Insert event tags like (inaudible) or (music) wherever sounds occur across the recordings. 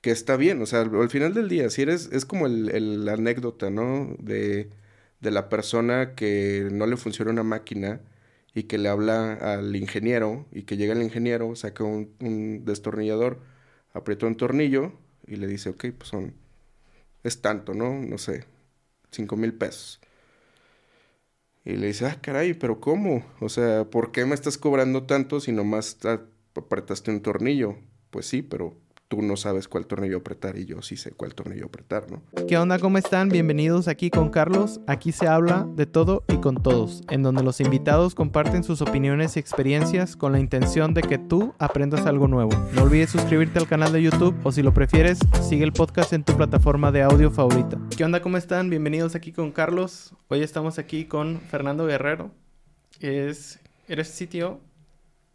que está bien, o sea, al, final del día, si eres, es como el, el anécdota, ¿no? De, de la persona que no le funciona una máquina y que le habla al ingeniero y que llega el ingeniero, saca un, un destornillador, aprieta un tornillo y le dice, ok, pues son, es tanto, ¿no? No sé, cinco mil pesos. Y le dice, ah, caray, pero ¿cómo? O sea, ¿por qué me estás cobrando tanto si nomás apretaste un tornillo? Pues sí, pero tú no sabes cuál tornillo apretar y yo sí sé cuál tornillo apretar, ¿no? ¿Qué onda? ¿Cómo están? Bienvenidos aquí con Carlos. Aquí se habla de todo y con todos, en donde los invitados comparten sus opiniones y experiencias con la intención de que tú aprendas algo nuevo. No olvides suscribirte al canal de YouTube o si lo prefieres, sigue el podcast en tu plataforma de audio favorita. ¿Qué onda? ¿Cómo están? Bienvenidos aquí con Carlos. Hoy estamos aquí con Fernando Guerrero. Es, ¿Eres sitio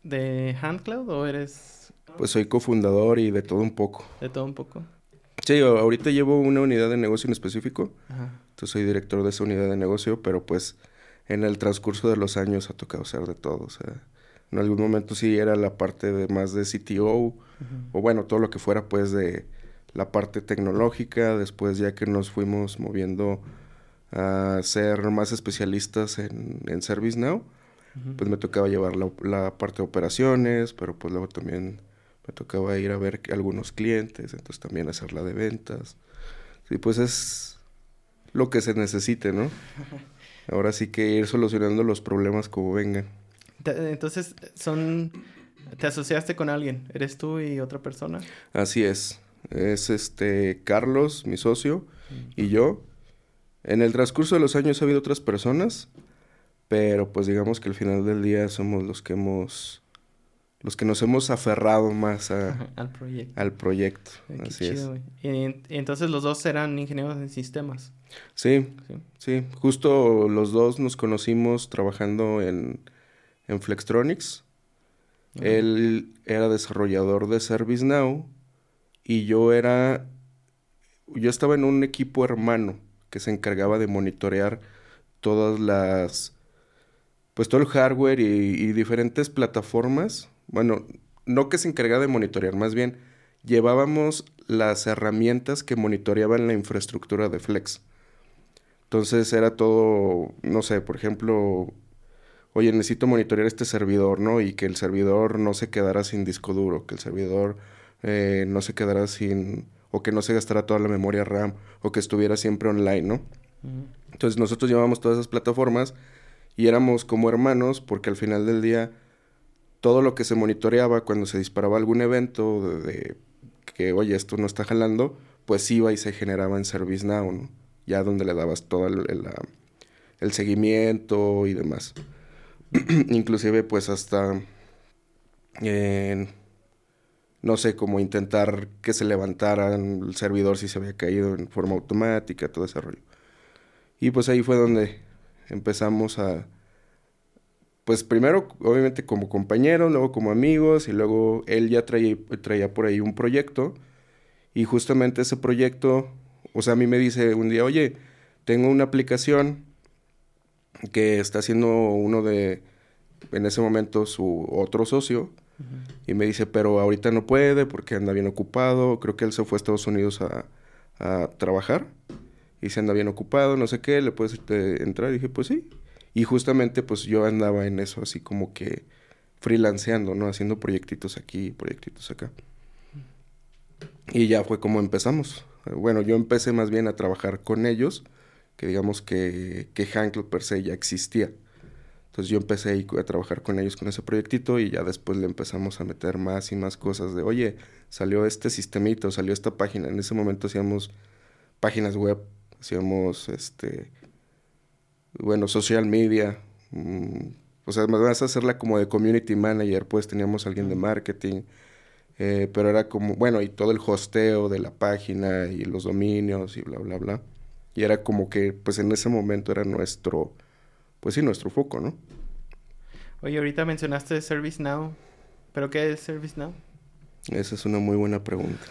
de HandCloud o eres pues soy cofundador y de todo un poco. De todo un poco. Sí, ahorita llevo una unidad de negocio en específico. Ajá. Entonces soy director de esa unidad de negocio, pero pues en el transcurso de los años ha tocado ser de todo. O sea, en algún momento sí era la parte de más de CTO, o bueno, todo lo que fuera pues de la parte tecnológica. Después ya que nos fuimos moviendo a ser más especialistas en, en ServiceNow, pues me tocaba llevar la, la parte de operaciones, pero pues luego también me tocaba ir a ver algunos clientes, entonces también hacer la de ventas. Sí, pues es lo que se necesite, ¿no? (laughs) Ahora sí que ir solucionando los problemas como vengan. Entonces, son... ¿Te asociaste con alguien? ¿Eres tú y otra persona? Así es. Es este Carlos, mi socio, y yo. En el transcurso de los años ha habido otras personas, pero pues digamos que al final del día somos los que hemos los que nos hemos aferrado más al proyecto. Al proyecto. Así es. Y, entonces los dos eran ingenieros en sistemas. Sí, sí, Justo los dos nos conocimos trabajando en, en Flextronics. Él era desarrollador de ServiceNow y yo era... Yo estaba en un equipo hermano que se encargaba de monitorear todas las... Pues todo el hardware y diferentes plataformas bueno, no que se encargaba de monitorear, más bien llevábamos las herramientas que monitoreaban la infraestructura de Flex. Entonces era todo, no sé, por ejemplo, oye, necesito monitorear este servidor, ¿no? Y que el servidor no se quedara sin disco duro, que el servidor eh, no se quedara sin, o que no se gastara toda la memoria RAM, o que estuviera siempre online, ¿no? Entonces nosotros llevábamos todas esas plataformas y éramos como hermanos porque al final del día todo lo que se monitoreaba cuando se disparaba algún evento de, que, oye, esto no está jalando, pues iba y se generaba en ServiceNow, ¿no? Ya donde le dabas todo el, seguimiento y demás. (clears throat) Inclusive, pues hasta, no sé, como intentar que se levantara el servidor si se había caído en forma automática, todo ese rollo. Y pues ahí fue donde empezamos a, pues primero, obviamente como compañeros, luego como amigos, y luego él ya traía, traía por ahí un proyecto, y justamente ese proyecto, o sea, a mí me dice un día, oye, tengo una aplicación que está haciendo uno de, en ese momento, su otro socio, y me dice, pero ahorita no puede porque anda bien ocupado, creo que él se fue a Estados Unidos a, a trabajar, y se anda bien ocupado, no sé qué, ¿le puedes eh, entrar? Y dije, pues sí. Y justamente pues yo andaba en eso, así como que freelanceando, ¿no? Haciendo proyectitos aquí, proyectitos acá. Y ya fue como empezamos. Bueno, yo empecé más bien a trabajar con ellos, que digamos que, que per se ya existía. Entonces yo empecé a trabajar con ellos con ese proyectito y ya después le empezamos a meter más y más cosas de, oye, salió este sistemito, salió esta página. En ese momento hacíamos páginas web, hacíamos este bueno, social media. Mm, o sea, me vas a hacerla como de community manager, pues teníamos alguien de marketing. Eh, pero era como, bueno, y todo el hosteo de la página y los dominios y bla, bla, bla. Y era como que, pues en ese momento era nuestro, pues sí, nuestro foco, ¿no? Oye, ahorita mencionaste ServiceNow. ¿Pero qué es ServiceNow? Esa es una muy buena pregunta.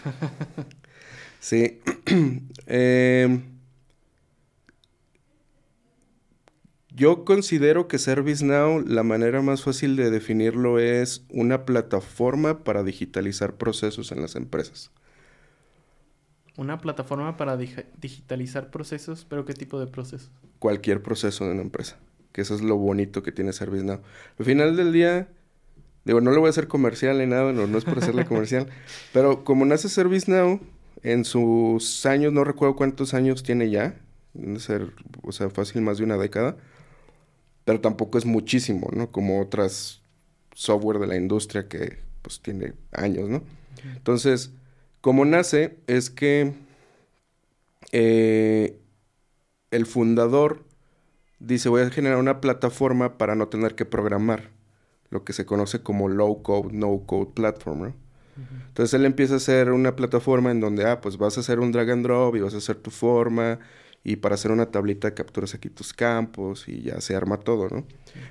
(laughs) sí. eh, (clears throat) Yo considero que ServiceNow, la manera más fácil de definirlo es una plataforma para digitalizar procesos en las empresas. Una plataforma para digitalizar procesos, pero ¿qué tipo de procesos? Cualquier proceso de una empresa. Que eso es lo bonito que tiene ServiceNow. Al final del día, digo, no le voy a hacer comercial ni nada, no, no es por hacerle (laughs) comercial, pero como nace ServiceNow, en sus años, no recuerdo cuántos años tiene ya, debe ser, o sea, fácil más de una década, pero tampoco es muchísimo, ¿no? Como otras software de la industria que pues tiene años, ¿no? Entonces, como nace es que eh, el fundador dice voy a generar una plataforma para no tener que programar, lo que se conoce como low code, no code platform, ¿no? Entonces él empieza a hacer una plataforma en donde, ah, pues vas a hacer un drag and drop y vas a hacer tu forma y para hacer una tablita capturas aquí tus campos y ya se arma todo, ¿no?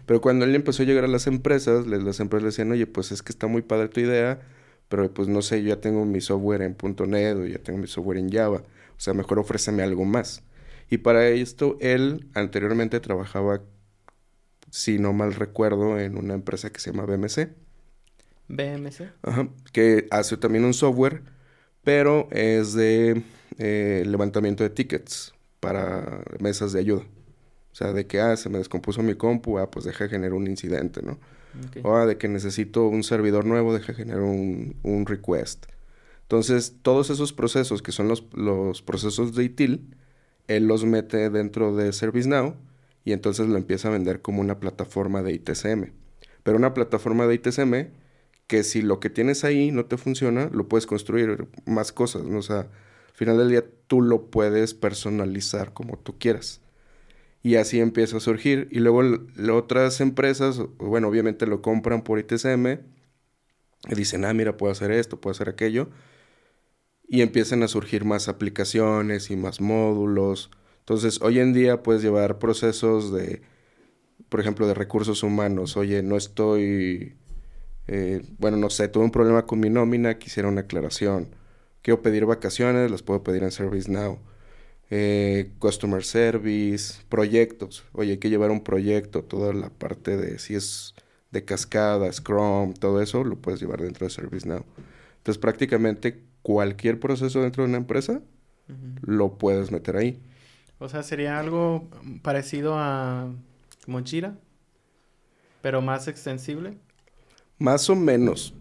Pero cuando él empezó a llegar a las empresas, las empresas le decían, oye, pues es que está muy padre tu idea, pero pues no sé, yo ya tengo mi software en .NET o ya tengo mi software en Java, o sea, mejor ofréceme algo más. Y para esto, él anteriormente trabajaba, si no mal recuerdo, en una empresa que se llama BMC. BMC. Ajá, que hace también un software, pero es de eh, levantamiento de tickets para mesas de ayuda. O sea, de que, ah, se me descompuso mi compu, ah, pues deja generar un incidente, ¿no? O ah, de que necesito un servidor nuevo, deja generar un, un request. Entonces, todos esos procesos que son los, los procesos de ITIL, él los mete dentro de ServiceNow y entonces lo empieza a vender como una plataforma de ITSM. Pero una plataforma de ITSM que si lo que tienes ahí no te funciona, lo puedes construir más cosas, ¿no? O sea, al final del día tú lo puedes personalizar como tú quieras. Y así empieza a surgir. Y luego otras empresas, bueno, obviamente lo compran por ITSM y dicen, ah, mira, puedo hacer esto, puedo hacer aquello. Y empiezan a surgir más aplicaciones y más módulos. Entonces, hoy en día puedes llevar procesos de, por ejemplo, de recursos humanos. Oye, no estoy eh, bueno, no sé, tuve un problema con mi nómina, quisiera una aclaración. Quiero pedir vacaciones, las puedo pedir en ServiceNow. Eh, customer service, proyectos. Oye, hay que llevar un proyecto, toda la parte de si es de cascada, Scrum, todo eso lo puedes llevar dentro de ServiceNow. Entonces, prácticamente cualquier proceso dentro de una empresa lo puedes meter ahí. O sea, sería algo parecido a como pero más extensible. Más o menos.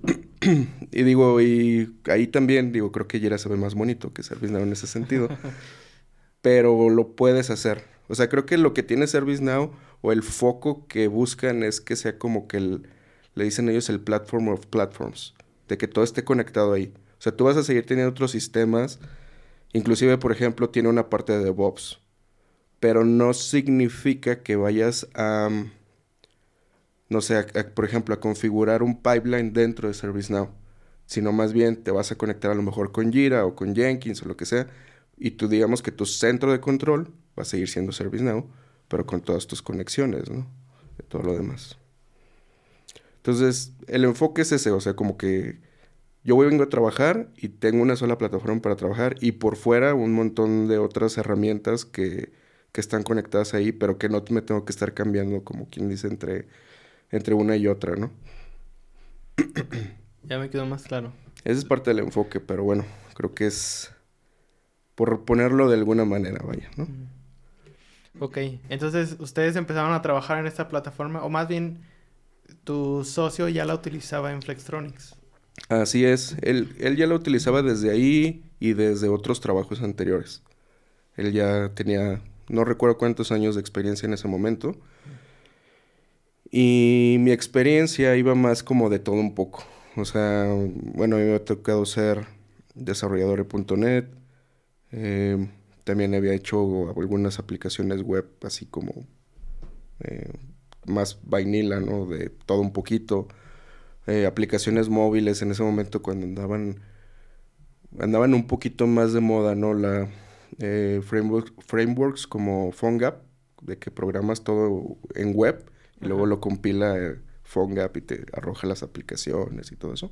(clears throat) y digo, y ahí también, digo, creo que Jira se ve más bonito que ServiceNow en ese sentido. (laughs) Pero lo puedes hacer. O sea, creo que lo que tiene ServiceNow o el foco que buscan es que sea como que el, le dicen ellos el platform of platforms, de que todo esté conectado ahí. O sea, tú vas a seguir teniendo otros sistemas, inclusive, por ejemplo, tiene una parte de DevOps, pero no significa que vayas a no sé, por ejemplo, a configurar un pipeline dentro de ServiceNow, sino más bien te vas a conectar a lo mejor con Jira o con Jenkins o lo que sea, y tú digamos que tu centro de control va a seguir siendo ServiceNow, pero con todas tus conexiones, ¿no? De todo lo demás. Entonces, el enfoque es ese, o sea, como que yo vengo a trabajar y tengo una sola plataforma para trabajar y por fuera un montón de otras herramientas que, que están conectadas ahí, pero que no me tengo que estar cambiando, como quien dice, entre entre una y otra, ¿no? ya me quedó más claro. Ese es parte del enfoque, pero bueno, creo que es por ponerlo de alguna manera, vaya, ¿no? Ok, entonces ustedes empezaron a trabajar en esta plataforma, o más bien tu socio ya la utilizaba en Flextronics. Así es, él, él ya la utilizaba desde ahí y desde otros trabajos anteriores. Él ya tenía, no recuerdo cuántos años de experiencia en ese momento, y mi experiencia iba más como de todo un poco. O sea, bueno, a mí me ha tocado ser desarrollador de .NET. Eh, también había hecho algunas aplicaciones web así como eh, más vainilla, ¿no? De todo un poquito. Eh, aplicaciones móviles en ese momento cuando andaban andaban un poquito más de moda, ¿no? La frameworks como PhoneGap, de que programas todo en web y luego lo compila eh, PhoneGap y te arroja las aplicaciones y todo eso.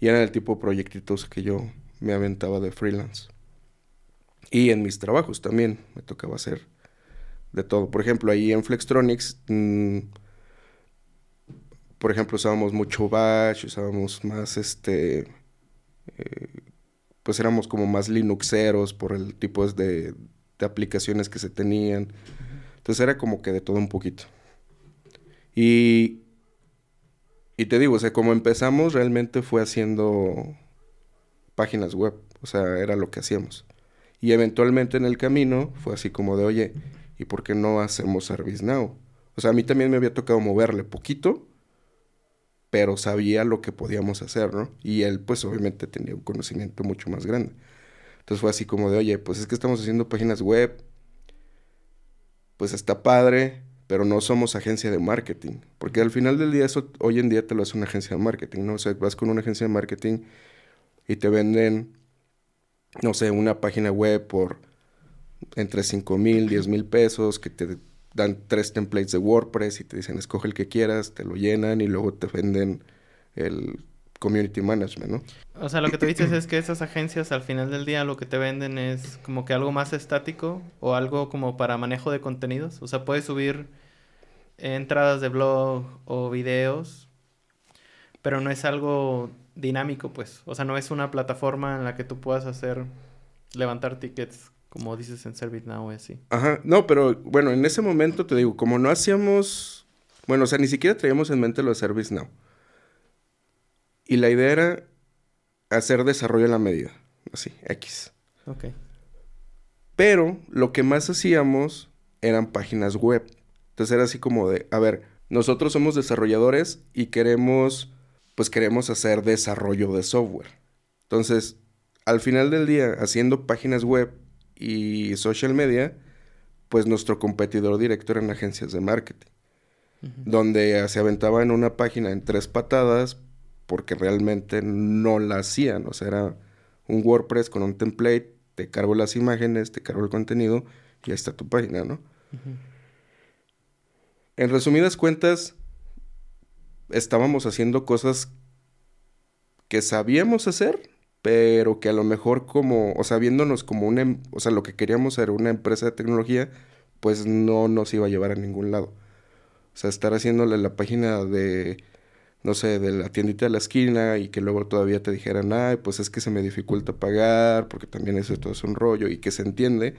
Y eran el tipo de proyectitos que yo me aventaba de freelance. Y en mis trabajos también me tocaba hacer de todo. Por ejemplo, ahí en Flextronics, mm, por ejemplo, usábamos mucho Bash, usábamos más este, eh, pues éramos como más Linuxeros por el tipo de, de aplicaciones que se tenían. Entonces era como que de todo un poquito. Y, y te digo, o sea, como empezamos realmente fue haciendo páginas web, o sea, era lo que hacíamos. Y eventualmente en el camino fue así como de, oye, ¿y por qué no hacemos ServiceNow? O sea, a mí también me había tocado moverle poquito, pero sabía lo que podíamos hacer, ¿no? Y él, pues obviamente tenía un conocimiento mucho más grande. Entonces fue así como de, oye, pues es que estamos haciendo páginas web, pues está padre, pero no somos agencia de marketing. Porque al final del día, eso hoy en día te lo hace una agencia de marketing, ¿no? O sea, vas con una agencia de marketing y te venden no sé, una página web por entre 5 mil, 10 mil pesos, que te dan tres templates de WordPress y te dicen escoge el que quieras, te lo llenan y luego te venden el community management, ¿no? O sea, lo que tú (clears throat) dices es que esas agencias al final del día lo que te venden es como que algo más estático o algo como para manejo de contenidos. O sea, puedes subir entradas de blog o videos, pero no es algo dinámico, pues. O sea, no es una plataforma en la que tú puedas hacer, levantar tickets, como dices en ServiceNow y así. Ajá, no, pero bueno, en ese momento te digo, como no hacíamos, bueno, o sea, ni siquiera traíamos en mente lo de ServiceNow. Y la idea era hacer desarrollo en la medida, así, X. Ok. Pero lo que más hacíamos eran páginas web. Entonces era así como de, a ver, nosotros somos desarrolladores y queremos pues queremos hacer desarrollo de software. Entonces, al final del día, haciendo páginas web y social media, pues nuestro competidor directo eran agencias de marketing, donde se aventaba en una página en tres patadas porque realmente no la hacían, o sea, era un WordPress con un template, te cargo las imágenes, te cargo el contenido y ahí está tu página, ¿no? En resumidas cuentas, estábamos haciendo cosas que sabíamos hacer, pero que a lo mejor como, o sea, viéndonos como una, em, o sea, lo que queríamos era una empresa de tecnología, pues no nos iba a llevar a ningún lado. O sea, estar haciéndole la página de, no sé, de la tiendita de la esquina y que luego todavía te dijeran, ay, pues es que se me dificulta pagar, porque también eso todo es un rollo y que se entiende,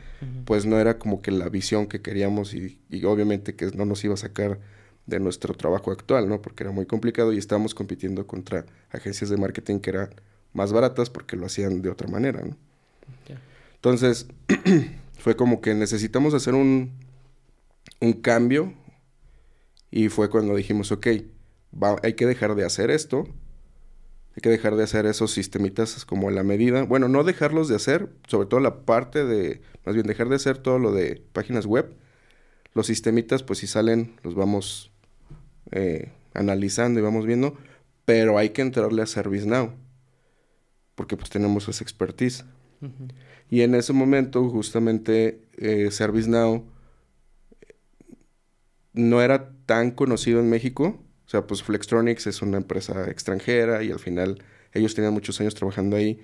pues no era como que la visión que queríamos y, y obviamente que no nos iba a sacar de nuestro trabajo actual, ¿no? Porque era muy complicado y estábamos compitiendo contra agencias de marketing que eran más baratas porque lo hacían de otra manera, ¿no? Entonces, (clears throat) fue como que necesitamos hacer un, un cambio y fue cuando dijimos, ok, hay que dejar de hacer esto, hay que dejar de hacer esos sistemitas como a la medida, bueno, no dejarlos de hacer, sobre todo la parte de, más bien dejar de hacer todo lo de páginas web, los sistemitas pues si salen los vamos eh, analizando y vamos viendo, pero hay que entrarle a ServiceNow, porque pues tenemos esa expertise. Y en ese momento justamente eh, ServiceNow no era tan conocido en México, sea, pues Flextronics es una empresa extranjera y al final ellos tenían muchos años trabajando ahí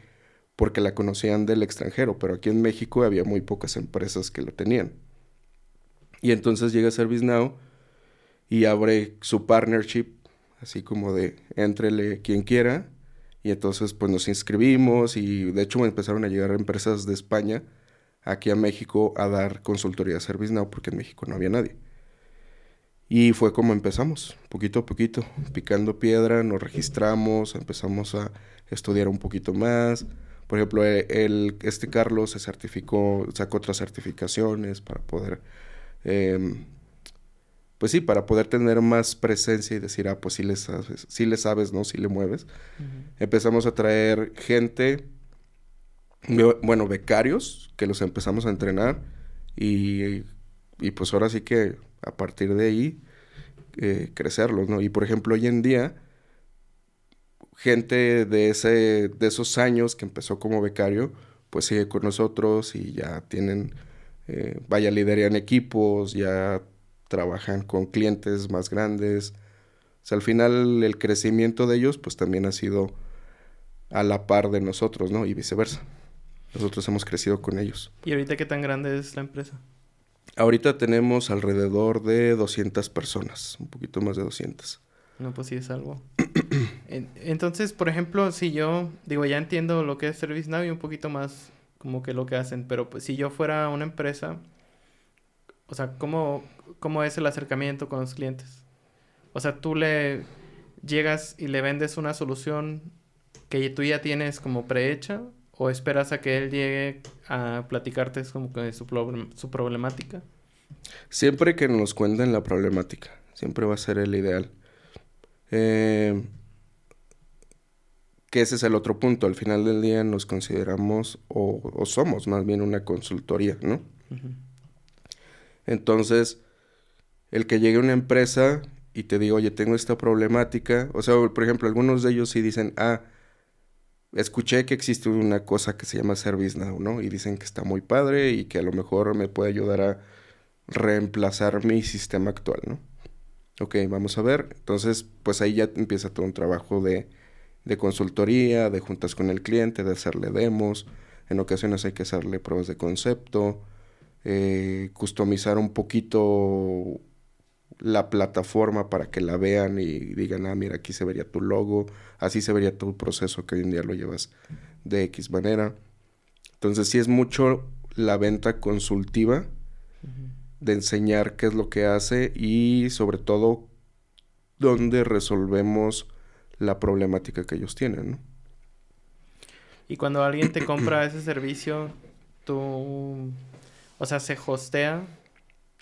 porque la conocían del extranjero, pero aquí en México había muy pocas empresas que lo tenían. Y entonces llega ServiceNow y abre su partnership, así como de entrele quien quiera. Y entonces pues nos inscribimos y de hecho empezaron a llegar empresas de España aquí a México a dar consultoría de ServiceNow porque en México no había nadie. Y fue como empezamos, poquito a poquito, picando piedra, nos registramos, empezamos a estudiar un poquito más. Por ejemplo, e, el, este Carlos se certificó, sacó otras certificaciones para poder em, pues sí, para poder tener más presencia y decir, ah, pues sí le sabes, sí le sabes, ¿no? Sí le mueves. Empezamos a traer gente, bueno, becarios, que los empezamos a entrenar y, y pues ahora sí que a partir de ahí eh, crecerlos, ¿no? Y por ejemplo, hoy en día, gente de, ese, de esos años que empezó como becario, pues sigue con nosotros y ya tienen, eh, vaya, lideran equipos, ya trabajan con clientes más grandes. O sea, al final el crecimiento de ellos pues también ha sido a la par de nosotros, ¿no? Y viceversa. Nosotros hemos crecido con ellos. ¿Y ahorita qué tan grande es la empresa? Ahorita tenemos alrededor de 200 personas, un poquito más de 200. No, pues sí es algo. (clears throat) Entonces, por ejemplo, si yo, digo, ya entiendo lo que es ServiceNow y un poquito más como que lo que hacen, pero pues, si yo fuera una empresa, o sea, ¿cómo, ¿cómo es el acercamiento con los clientes? O sea, tú le llegas y le vendes una solución que tú ya tienes como prehecha o esperas a que él llegue a platicarte como que su, su problemática? Siempre que nos cuenten la problemática, siempre va a ser el ideal. Eh, que ese es el otro punto. Al final del día nos consideramos o, somos más bien una consultoría, ¿no? Entonces, el que llegue una empresa y te diga, oye, tengo esta problemática, o sea, por ejemplo, algunos de ellos sí dicen, ah, escuché que existe una cosa que se llama ServiceNow, ¿no? Y dicen que está muy padre y que a lo mejor me puede ayudar a reemplazar mi sistema actual, ¿no? Ok, vamos a ver. Entonces, pues ahí ya empieza todo un trabajo de, de consultoría, de juntas con el cliente, de hacerle demos. En ocasiones hay que hacerle pruebas de concepto, eh, customizar un poquito la plataforma para que la vean y digan, ah, mira, aquí se vería tu logo, así se vería tu proceso que hoy en día lo llevas de X manera. Entonces, sí es mucho la venta consultiva de enseñar qué es lo que hace y sobre todo dónde resolvemos la problemática que ellos tienen. ¿no? Y cuando alguien te compra ese servicio, tú, o sea, se hostea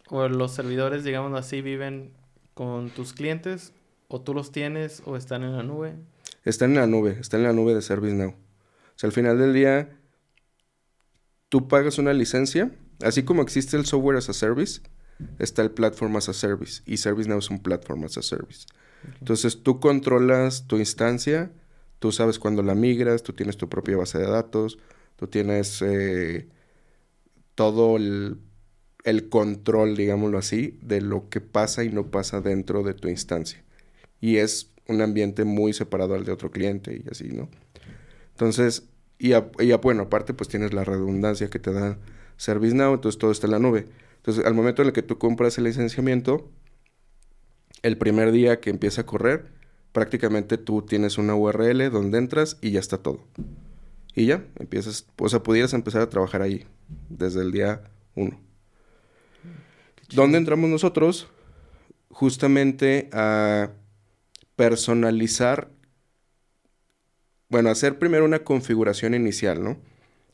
o los servidores, digamos así, viven con tus clientes o tú los tienes o están en la nube. Están en la nube, están en la nube de ServiceNow. O sea, al final del día, tú pagas una licencia Así como existe el software as a service, está el platform as a service y ServiceNow es un platform as a service. Entonces tú controlas tu instancia, tú sabes cuándo la migras, tú tienes tu propia base de datos, tú tienes eh, todo el, el, control, digámoslo así, de lo que pasa y no pasa dentro de tu instancia. Y es un ambiente muy separado al de otro cliente y así, ¿no? Entonces, y, y bueno, aparte pues tienes la redundancia que te da ServiceNow, entonces todo está en la nube. Entonces, al momento en el que tú compras el licenciamiento, el primer día que empieza a correr, prácticamente tú tienes una URL donde entras y ya está todo. Y ya, empiezas, o sea, pudieras empezar a trabajar ahí desde el día 1. ¿Dónde entramos nosotros? Justamente a personalizar, bueno, hacer primero una configuración inicial, ¿no?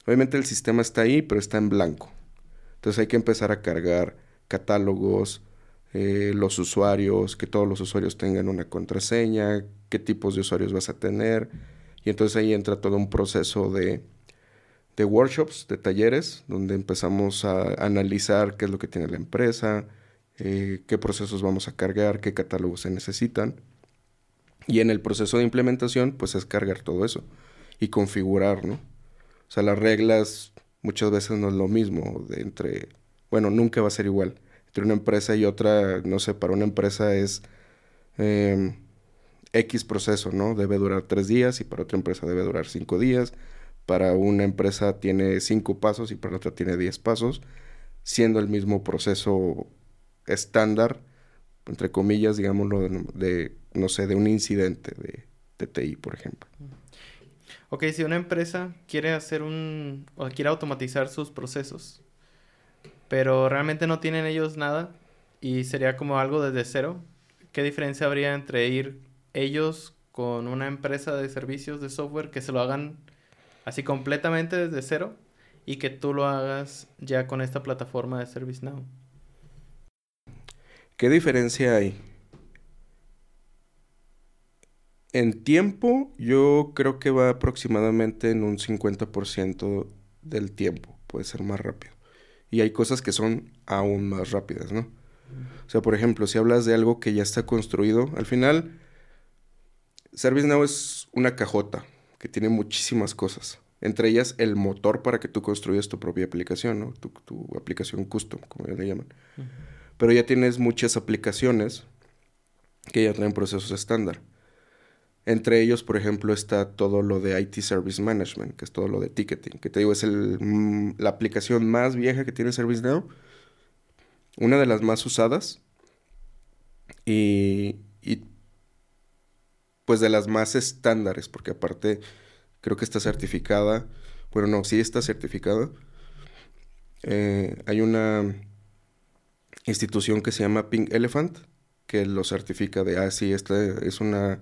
Obviamente el sistema está ahí, pero está en blanco. Entonces hay que empezar a cargar catálogos, eh, los usuarios, que todos los usuarios tengan una contraseña, qué tipos de usuarios vas a tener. Y entonces ahí entra todo un proceso de, de workshops, de talleres, donde empezamos a analizar qué es lo que tiene la empresa, eh, qué procesos vamos a cargar, qué catálogos se necesitan. Y en el proceso de implementación, pues es cargar todo eso y configurar, ¿no? O sea, las reglas muchas veces no es lo mismo entre, bueno, nunca va a ser igual. Entre una empresa y otra, no sé, para una empresa es em, X proceso, ¿no? Debe durar tres días y para otra empresa debe durar cinco días. Para una empresa tiene cinco pasos y para otra tiene diez pasos, siendo el mismo proceso estándar, entre comillas, digámoslo, de, de no sé, de un incidente de TTI, por ejemplo. Ok, si una empresa quiere hacer un... o quiere automatizar sus procesos, pero realmente no tienen ellos nada y sería como algo desde cero, ¿qué diferencia habría entre ir ellos con una empresa de servicios de software que se lo hagan así completamente desde cero y que tú lo hagas ya con esta plataforma de ServiceNow? ¿Qué diferencia hay? En tiempo, yo creo que va aproximadamente en un 50% del tiempo. Puede ser más rápido. Y hay cosas que son aún más rápidas, ¿no? O sea, por ejemplo, si hablas de algo que ya está construido, al final, ServiceNow es una cajota que tiene muchísimas cosas. Entre ellas, el motor para que tú construyas tu propia aplicación, ¿no? Tu, aplicación custom, como ya le llaman. Pero ya tienes muchas aplicaciones que ya traen procesos estándar. Entre ellos, por ejemplo, está todo lo de IT Service Management, que es todo lo de ticketing, que te digo, es el, mm, la aplicación más vieja que tiene ServiceNow, una de las más usadas. Y pues de las más estándares, porque aparte creo que está certificada, bueno, no, sí está certificada. Eh, hay una institución que se llama Pink Elephant, que lo certifica de, ah, sí, esta es una,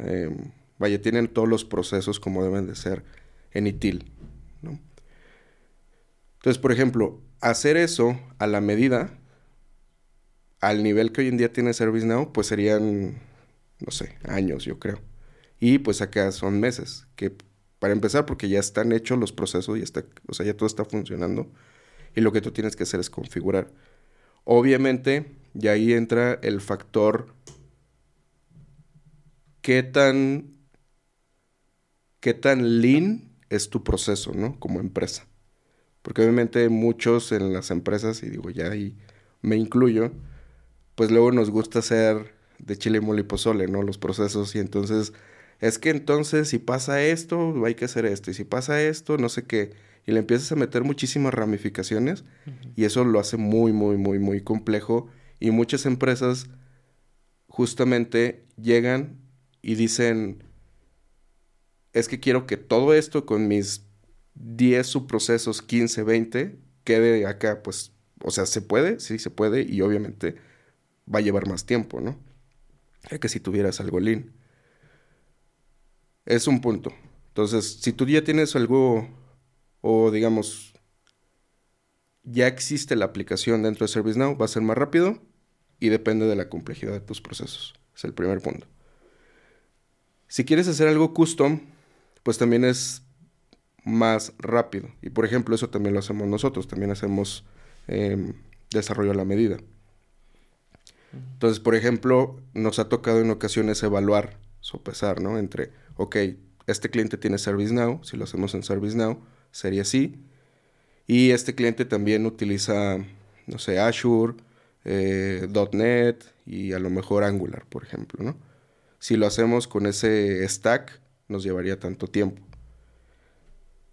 eh, vaya, tienen todos los procesos como deben de ser en ITIL. Entonces, por ejemplo, hacer eso a la medida, al nivel que hoy en día tiene ServiceNow, pues serían, no sé, años, yo creo. Y pues acá son meses, que para empezar, porque ya están hechos los procesos, y está, o sea, ya todo está funcionando, y lo que tú tienes que hacer es configurar. Obviamente, y ahí entra el factor qué tan qué tan lean es tu proceso, ¿no? Como empresa. Porque obviamente muchos en las empresas, y digo ya ahí me incluyo, pues luego nos gusta hacer de chile, mole y pozole, ¿no? Los procesos. Y entonces es que entonces si pasa esto, hay que hacer esto. Y si pasa esto, no sé qué. Y le empiezas a meter muchísimas ramificaciones. Y eso lo hace muy, muy, muy, muy complejo. Y muchas empresas justamente llegan y dicen, es que quiero que todo esto con mis 10 subprocesos, 15, 20, quede acá, pues, o sea, se puede, sí se puede. Y obviamente va a llevar más tiempo, ¿no? Que si tuvieras algo lean. Es un punto. Entonces, si tú ya tienes algo o digamos, ya existe la aplicación dentro de ServiceNow, va a ser más rápido y depende de la complejidad de tus procesos. Es el primer punto. Si quieres hacer algo custom, pues también es más rápido. Y por ejemplo, eso también lo hacemos nosotros. También hacemos em, desarrollo a la medida. Entonces, por ejemplo, nos ha tocado en ocasiones evaluar, sopesar, ¿no? Entre, ok, este cliente tiene ServiceNow, si lo hacemos en ServiceNow, sería así. Y este cliente también utiliza, no sé, Azure, eh, .NET y a lo mejor Angular, por ejemplo, ¿no? Si lo hacemos con ese stack, nos llevaría tanto tiempo.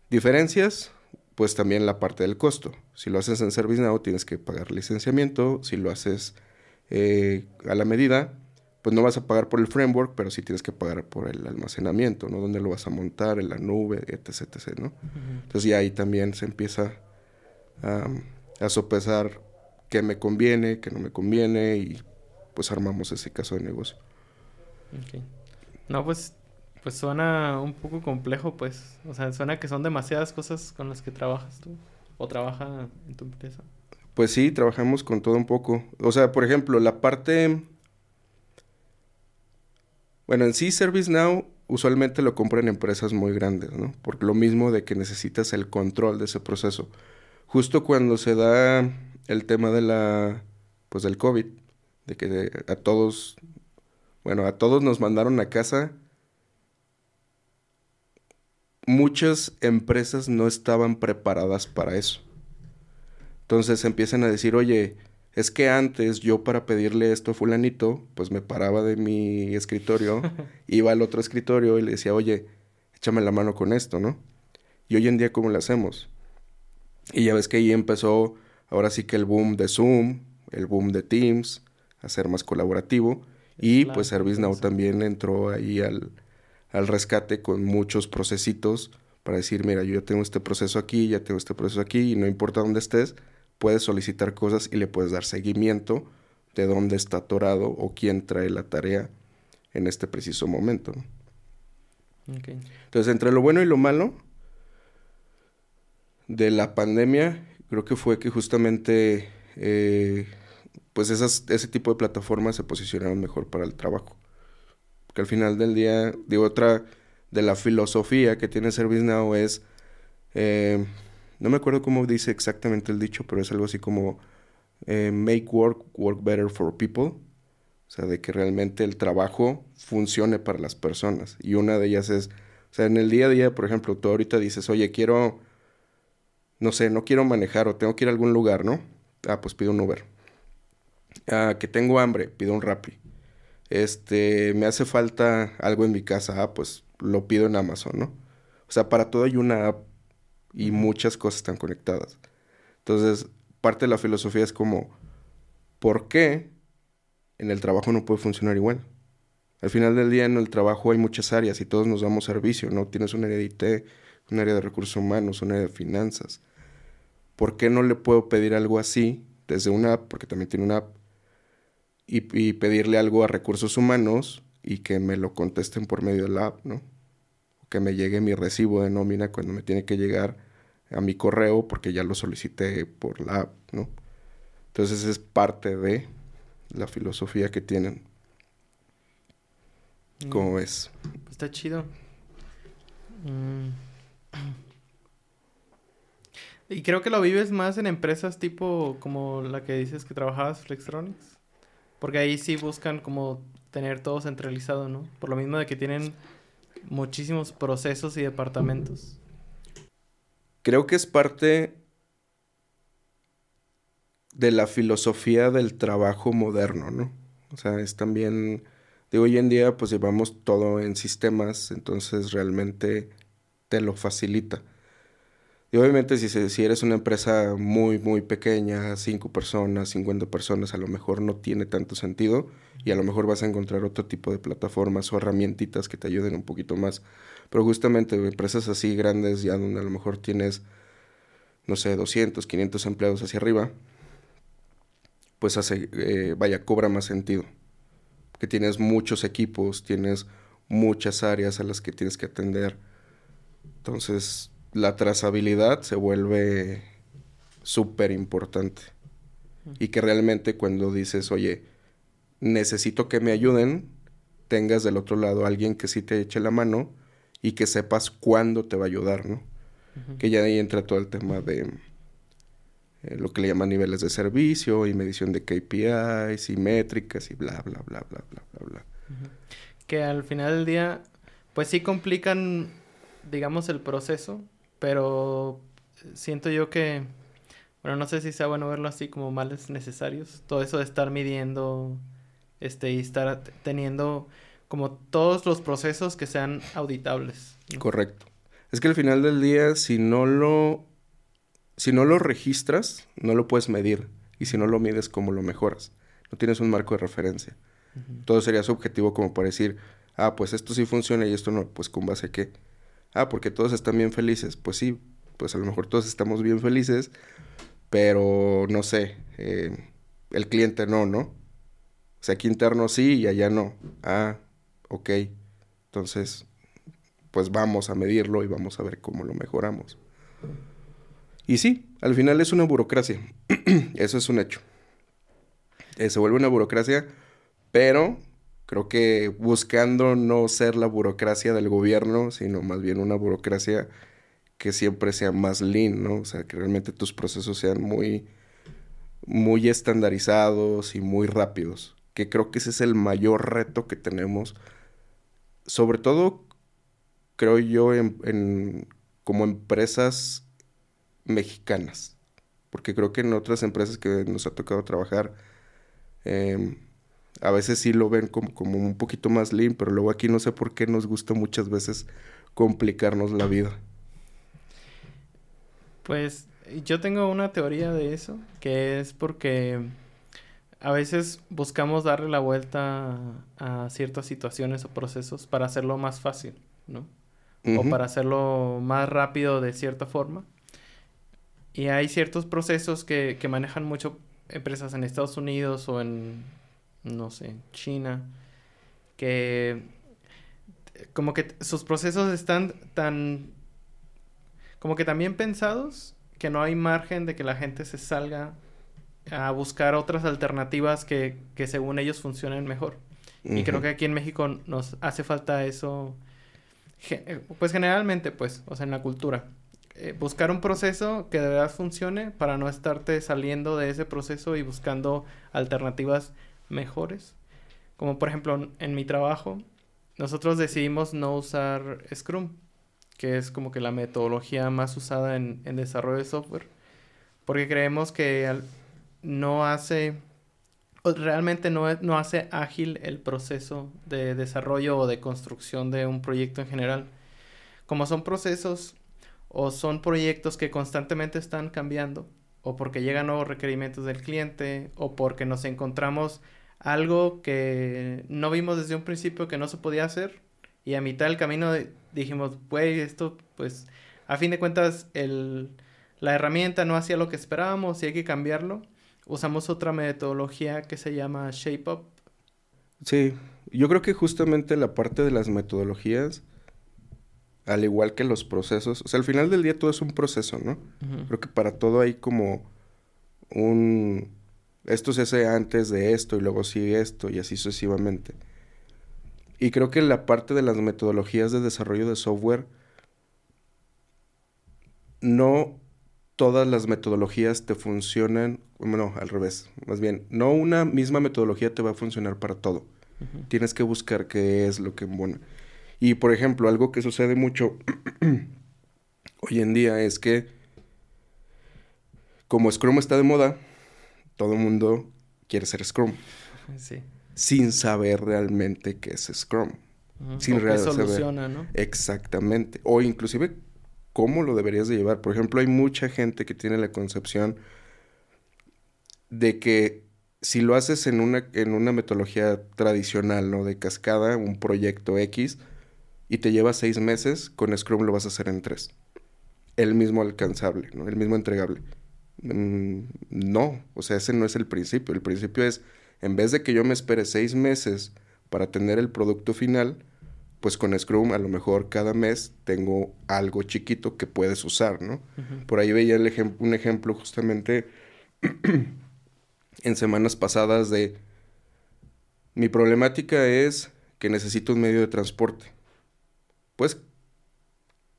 Diferencias, pues también la parte del costo. Si lo haces en ServiceNow, tienes que pagar licenciamiento. Si lo haces eh, a la medida, pues no vas a pagar por el framework, pero sí tienes que pagar por el almacenamiento, ¿no? Dónde lo vas a montar, en la nube, etc, etc, ¿no? Entonces ya ahí también se empieza a, sopesar qué me conviene, qué no me conviene y pues armamos ese caso de negocio. Okay. No, pues, pues suena un poco complejo, pues. O sea, suena que son demasiadas cosas con las que trabajas tú o trabaja en tu empresa. Pues sí, trabajamos con todo un poco. O sea, por ejemplo, la parte bueno, en sí ServiceNow usualmente lo compran empresas muy grandes, ¿no? Por lo mismo de que necesitas el control de ese proceso. Justo cuando se da el tema de la, pues del COVID, de que a todos, bueno, a todos nos mandaron a casa, muchas empresas no estaban preparadas para eso. Entonces empiezan a decir, oye, es que antes yo para pedirle esto a fulanito, pues me paraba de mi escritorio, (laughs) iba al otro escritorio y le decía, oye, échame la mano con esto, ¿no? Y hoy en día, ¿cómo lo hacemos? Y ya ves que ahí empezó, ahora sí que el boom de Zoom, el boom de Teams, a ser más colaborativo. Y pues ServiceNow también entró ahí al, al rescate con muchos procesitos para decir, mira, yo ya tengo este proceso aquí, ya tengo este proceso aquí, y no importa dónde estés, puedes solicitar cosas y le puedes dar seguimiento de dónde está atorado o quién trae la tarea en este preciso momento. Entonces, entre lo bueno y lo malo de la pandemia, creo que fue que justamente eh, pues esas, ese tipo de plataformas se posicionaron mejor para el trabajo. Porque al final del día, digo, otra de la filosofía que tiene ServiceNow es eh, no me acuerdo cómo dice exactamente el dicho, pero es algo así como eh, make work work better for people. O sea, de que realmente el trabajo funcione para las personas. Y una de ellas es, o sea, en el día a día, por ejemplo, tú ahorita dices, oye, quiero, no sé, no quiero manejar o tengo que ir a algún lugar, ¿no? Ah, pues pido un Uber. Ah, que tengo hambre, pido un Rappi. Este, me hace falta algo en mi casa, ah, pues lo pido en Amazon, ¿no? O sea, para todo hay una app y muchas cosas están conectadas. Entonces, parte de la filosofía es como, ¿por qué en el trabajo no puede funcionar igual? Al final del día en el trabajo hay muchas áreas y todos nos damos servicio, ¿no? Tienes un área de IT, un área de recursos humanos, un área de finanzas. ¿Por qué no le puedo pedir algo así desde una app, porque también tiene una app, y, pedirle algo a recursos humanos y que me lo contesten por medio de la app, ¿no? Que me llegue mi recibo de nómina cuando me tiene que llegar a mi correo porque ya lo solicité por la app, ¿no? Entonces es parte de la filosofía que tienen. ¿Cómo mm. ves? Pues está chido. Mm. Y creo que lo vives más en empresas tipo como la que dices que trabajabas, Flextronics. Porque ahí sí buscan como tener todo centralizado, ¿no? Por lo mismo de que tienen muchísimos procesos y departamentos. Creo que es parte de la filosofía del trabajo moderno, ¿no? O sea, es también, de hoy en día pues llevamos todo en sistemas, entonces realmente te lo facilita. Y obviamente si, si eres una empresa muy, muy pequeña, 5 personas, 50 personas, a lo mejor no tiene tanto sentido y a lo mejor vas a encontrar otro tipo de plataformas o herramientitas que te ayuden un poquito más. Pero justamente empresas así grandes, ya donde a lo mejor tienes, no sé, 200, 500 empleados hacia arriba, pues hace, eh, vaya, cobra más sentido. Que tienes muchos equipos, tienes muchas áreas a las que tienes que atender. Entonces, la trazabilidad se vuelve súper importante. Y que realmente cuando dices, oye, necesito que me ayuden, tengas del otro lado alguien que sí te eche la mano y que sepas cuándo te va a ayudar, ¿no? Que ya ahí entra todo el tema de eh, lo que le llaman niveles de servicio y medición de KPIs y métricas y bla, bla, bla, bla, bla, bla, bla. Que al final del día, pues sí complican, digamos, el proceso, pero siento yo que, bueno, no sé si sea bueno verlo así como males necesarios. Todo eso de estar midiendo, este, y estar teniendo como todos los procesos que sean auditables. Correcto. Es que al final del día, si no lo, si no lo registras, no lo puedes medir. Y si no lo mides, ¿cómo lo mejoras? No tienes un marco de referencia. Todo sería subjetivo como para decir, ah, pues esto sí funciona y esto no. Pues con base a qué. Ah, porque todos están bien felices. Pues sí, pues a lo mejor todos estamos bien felices, pero no sé, eh, el cliente no, ¿no? O sea, aquí interno sí y allá no. Ah, ok. Entonces, pues vamos a medirlo y vamos a ver cómo lo mejoramos. Y sí, al final es una burocracia. (clears throat) Eso es un hecho. Eh, se vuelve una burocracia, pero Creo que buscando no ser la burocracia del gobierno, sino más bien una burocracia que siempre sea más lean, ¿no? O sea, que realmente tus procesos sean muy, muy estandarizados y muy rápidos. Que creo que ese es el mayor reto que tenemos. Sobre todo, creo yo, en, como empresas mexicanas. Porque creo que en otras empresas que nos ha tocado trabajar, eh, a veces sí lo ven como, como un poquito más lean, pero luego aquí no sé por qué nos gusta muchas veces complicarnos la vida. Pues yo tengo una teoría de eso, que es porque a veces buscamos darle la vuelta a, ciertas situaciones o procesos para hacerlo más fácil, ¿no? O para hacerlo más rápido de cierta forma. Y hay ciertos procesos que, que manejan mucho empresas en Estados Unidos o en no sé, China, que como que sus procesos están tan, como que también pensados que no hay margen de que la gente se salga a buscar otras alternativas que, que según ellos funcionen mejor. Y creo que aquí en México nos hace falta eso, pues generalmente, pues, o sea, en la cultura. Eh, buscar un proceso que de verdad funcione para no estarte saliendo de ese proceso y buscando alternativas mejores. Como por ejemplo en mi trabajo, nosotros decidimos no usar Scrum, que es como que la metodología más usada en, desarrollo de software, porque creemos que no hace, realmente no, no hace ágil el proceso de desarrollo o de construcción de un proyecto en general. Como son procesos o son proyectos que constantemente están cambiando, o porque llegan nuevos requerimientos del cliente, o porque nos encontramos algo que no vimos desde un principio que no se podía hacer y a mitad del camino dijimos, güey, esto pues a fin de cuentas el, la herramienta no hacía lo que esperábamos y hay que cambiarlo. Usamos otra metodología que se llama Shape Up. Sí, yo creo que justamente la parte de las metodologías, al igual que los procesos, o sea, al final del día todo es un proceso, ¿no? Creo que para todo hay como un... Esto se hace antes de esto y luego sigue esto y así sucesivamente. Y creo que la parte de las metodologías de desarrollo de software, no todas las metodologías te funcionan, bueno, al revés, más bien, no una misma metodología te va a funcionar para todo. Tienes que buscar qué es lo que bueno. Y por ejemplo, algo que sucede mucho (clears throat) hoy en día es que como Scrum está de moda, todo el mundo quiere ser Scrum. Sí sin saber realmente qué es Scrum. Sin realmente soluciona, ¿no? Exactamente. O inclusive cómo lo deberías de llevar. Por ejemplo, hay mucha gente que tiene la concepción de que si lo haces en una, en una metodología tradicional, ¿no? De cascada, un proyecto X, y te lleva seis meses, con Scrum lo vas a hacer en tres. El mismo alcanzable, ¿no? El mismo entregable. Mm, no, o sea, ese no es el principio. El principio es en vez de que yo me espere seis meses para tener el producto final, pues con Scrum a lo mejor cada mes tengo algo chiquito que puedes usar, ¿no? Por ahí veía el un ejemplo justamente (clears throat) en semanas pasadas de mi problemática es que necesito un medio de transporte. Puedes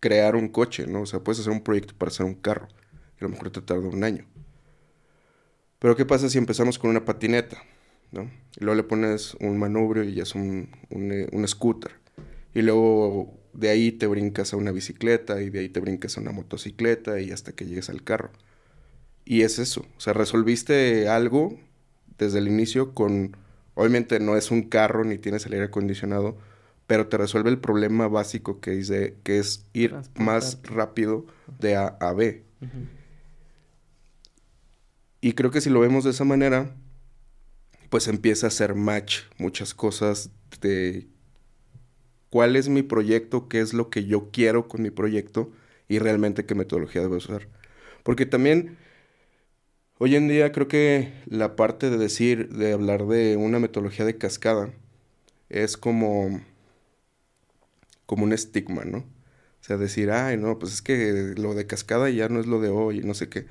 crear un coche, ¿no? O sea, puedes hacer un proyecto para hacer un carro. Y a lo mejor te tarda un año. Pero ¿qué pasa si empezamos con una patineta? ¿no? Y luego le pones un manubrio y ya es un, eh, un, scooter. Y luego de ahí te brincas a una bicicleta y de ahí te brincas a una motocicleta y hasta que llegues al carro. Y es eso, o sea, resolviste algo desde el inicio con, obviamente no es un carro ni tienes el aire acondicionado, pero te resuelve el problema básico que es, que es ir más rápido de A a B. Y creo que si lo vemos de esa manera, pues empieza a hacer match muchas cosas de cuál es mi proyecto, qué es lo que yo quiero con mi proyecto y realmente qué metodología debo usar. Porque también hoy en día creo que la parte de decir, de hablar de una metodología de cascada es como como un estigma, ¿no? O sea, decir, ay, no, pues es que lo de cascada ya no es lo de hoy, no sé qué.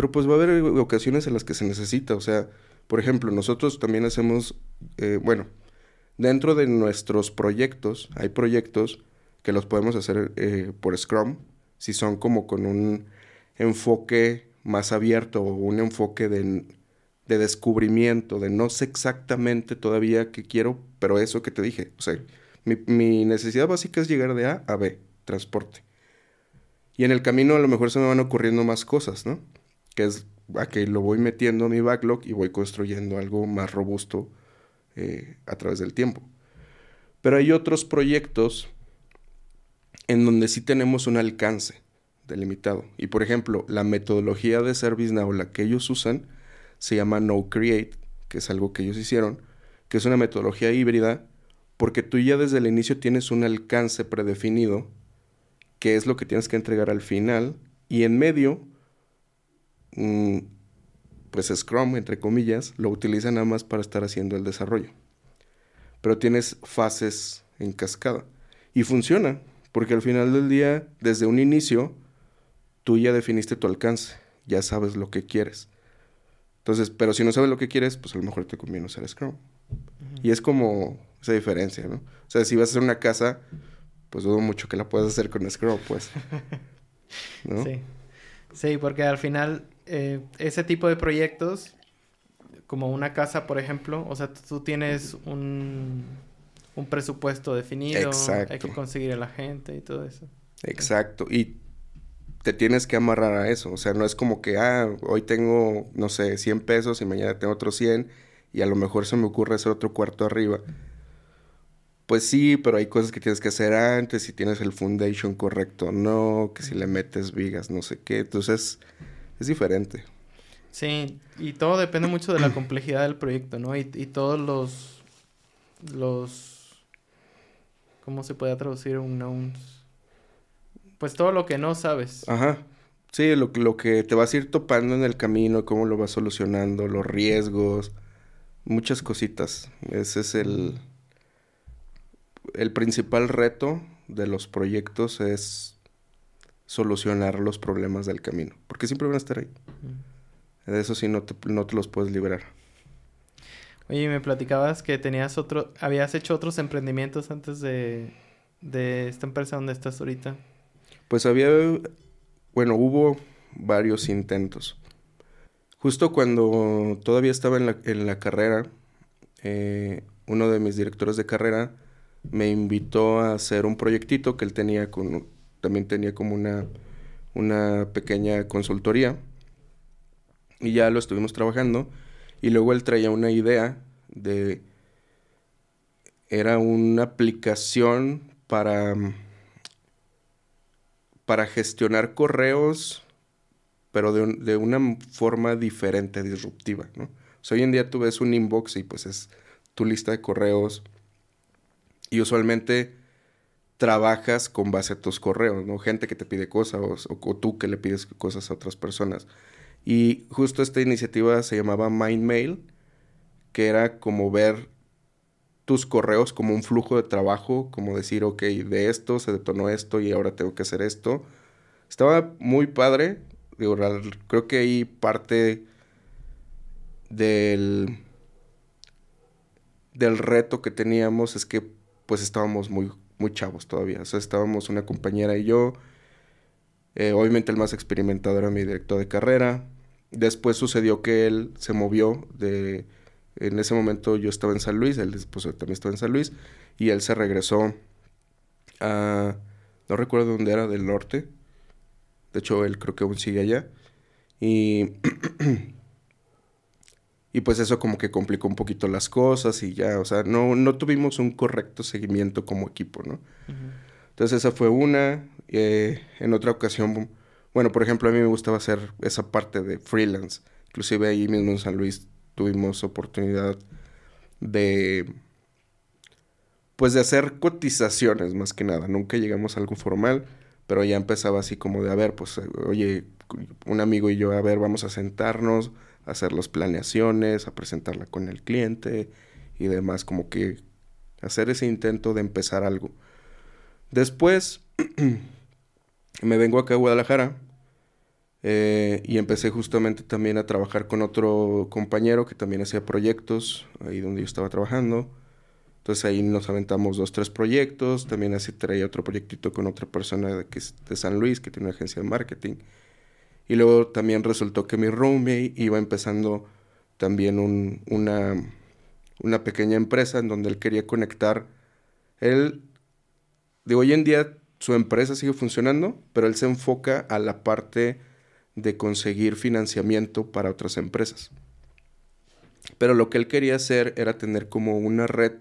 Pero pues va a haber ocasiones en las que se necesita, o sea, por ejemplo, nosotros también hacemos, eh, bueno, dentro de nuestros proyectos, hay proyectos que los podemos hacer eh, por Scrum, si son como con un enfoque más abierto o un enfoque de, descubrimiento, de no sé exactamente todavía qué quiero, pero eso que te dije, o sea, mi, mi, necesidad básica es llegar de A a B, transporte. Y en el camino a lo mejor se me van ocurriendo más cosas, ¿no? Que es a que lo voy metiendo a mi backlog y voy construyendo algo más robusto eh, a través del tiempo. Pero hay otros proyectos en donde sí tenemos un alcance delimitado. Y por ejemplo, la metodología de ServiceNow, la que ellos usan, se llama No Create, que es algo que ellos hicieron, que es una metodología híbrida, porque tú ya desde el inicio tienes un alcance predefinido, que es lo que tienes que entregar al final, y en medio pues Scrum, entre comillas, lo utiliza nada más para estar haciendo el desarrollo. Pero tienes fases en cascada. Y funciona, porque al final del día, desde un inicio, tú ya definiste tu alcance, ya sabes lo que quieres. Entonces, pero si no sabes lo que quieres, pues a lo mejor te conviene usar Scrum. Y es como esa diferencia, ¿no? O sea, si vas a hacer una casa, pues dudo mucho que la puedas hacer con Scrum, pues. (laughs) ¿No? Sí. Sí, porque al final eh, ese tipo de proyectos, como una casa, por ejemplo, o sea, tú tienes un, un presupuesto definido, hay que conseguir a la gente y todo eso. Exacto, y te tienes que amarrar a eso, o sea, no es como que, ah, hoy tengo, no sé, 100 pesos y mañana tengo otros 100 y a lo mejor se me ocurre hacer otro cuarto arriba. Pues sí, pero hay cosas que tienes que hacer antes, si tienes el foundation correcto o no, que si le metes vigas, no sé qué. Entonces, es diferente. Sí, y todo depende mucho de la complejidad del proyecto, ¿no? Y, y todos los, los, ¿cómo se puede traducir un knowns? Pues todo lo que no sabes. Ajá. Sí, lo, lo que te vas a ir topando en el camino, cómo lo vas solucionando, los riesgos, muchas cositas. Ese es el, el principal reto de los proyectos es solucionar los problemas del camino, porque siempre van a estar ahí. De eso sí no te, no te los puedes liberar. Oye, me platicabas que tenías otro, habías hecho otros emprendimientos antes de, de esta empresa donde estás ahorita. Pues había, bueno, hubo varios intentos. Justo cuando todavía estaba en la, en la carrera, eh, uno de mis directores de carrera me invitó a hacer un proyectito que él tenía con, también tenía como una, una pequeña consultoría. Y ya lo estuvimos trabajando. Y luego él traía una idea de... Era una aplicación para para gestionar correos, pero de, de, una forma diferente, disruptiva, ¿no? Hoy en día tú ves un inbox y pues es tu lista de correos y usualmente trabajas con base a tus correos, ¿no? Gente que te pide cosas o, tú que le pides cosas a otras personas. Y justo esta iniciativa se llamaba MindMail, que era como ver tus correos como un flujo de trabajo, como decir, ok, de esto se detonó esto y ahora tengo que hacer esto. Estaba muy padre, digo, creo que ahí parte del, del reto que teníamos es que pues estábamos muy, muy chavos todavía, o sea, estábamos una compañera y yo, eh, obviamente el más experimentado era mi director de carrera, después sucedió que él se movió de en ese momento yo estaba en San Luis, él pues, también estaba en San Luis, y él se regresó a, no recuerdo dónde era, del norte. De hecho, él creo que aún sigue allá. Y, (clears throat) y pues eso como que complicó un poquito las cosas y ya, o sea, no, no tuvimos un correcto seguimiento como equipo, ¿no? Entonces esa fue una. Eh, en otra ocasión, bueno, por ejemplo, a mí me gustaba hacer esa parte de freelance. Inclusive ahí mismo en San Luis tuvimos oportunidad de pues de hacer cotizaciones más que nada. Nunca llegamos a algo formal, pero ya empezaba así como de, a ver, pues, oye, un amigo y yo, a ver, vamos a sentarnos, hacer las planeaciones, a presentarla con el cliente y demás, como que hacer ese intento de empezar algo. Después (clears throat) me vengo acá a Guadalajara eh, y empecé justamente también a trabajar con otro compañero que también hacía proyectos ahí donde yo estaba trabajando. Entonces ahí nos aventamos dos, tres proyectos. También así traía otro proyectito con otra persona de, que de San Luis que tiene una agencia de marketing. Y luego también resultó que mi roommate iba empezando también un, una, una pequeña empresa en donde él quería conectar. Él, de hoy en día su empresa sigue funcionando, pero él se enfoca a la parte de conseguir financiamiento para otras empresas. Pero lo que él quería hacer era tener como una red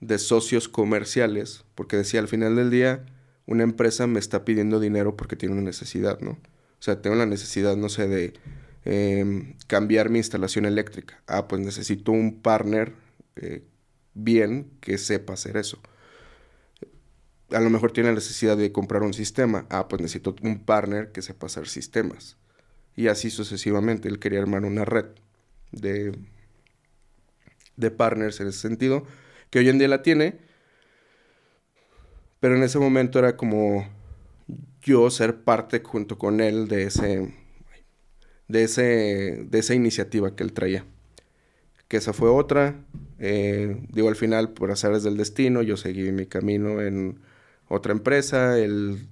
de socios comerciales, porque decía al final del día, una empresa me está pidiendo dinero porque tiene una necesidad, ¿no? O sea, tengo la necesidad, no sé, de eh, cambiar mi instalación eléctrica. Ah, pues necesito un partner eh, bien que sepa hacer eso a lo mejor tiene la necesidad de comprar un sistema. Ah, pues necesito un partner que sepa hacer sistemas. Y así sucesivamente. Él quería armar una red de, de partners en ese sentido, que hoy en día la tiene. Pero en ese momento era como yo ser parte junto con él de ese de ese de esa iniciativa que él traía que esa fue otra eh, digo al final por azares del destino yo seguí mi camino en otra empresa, él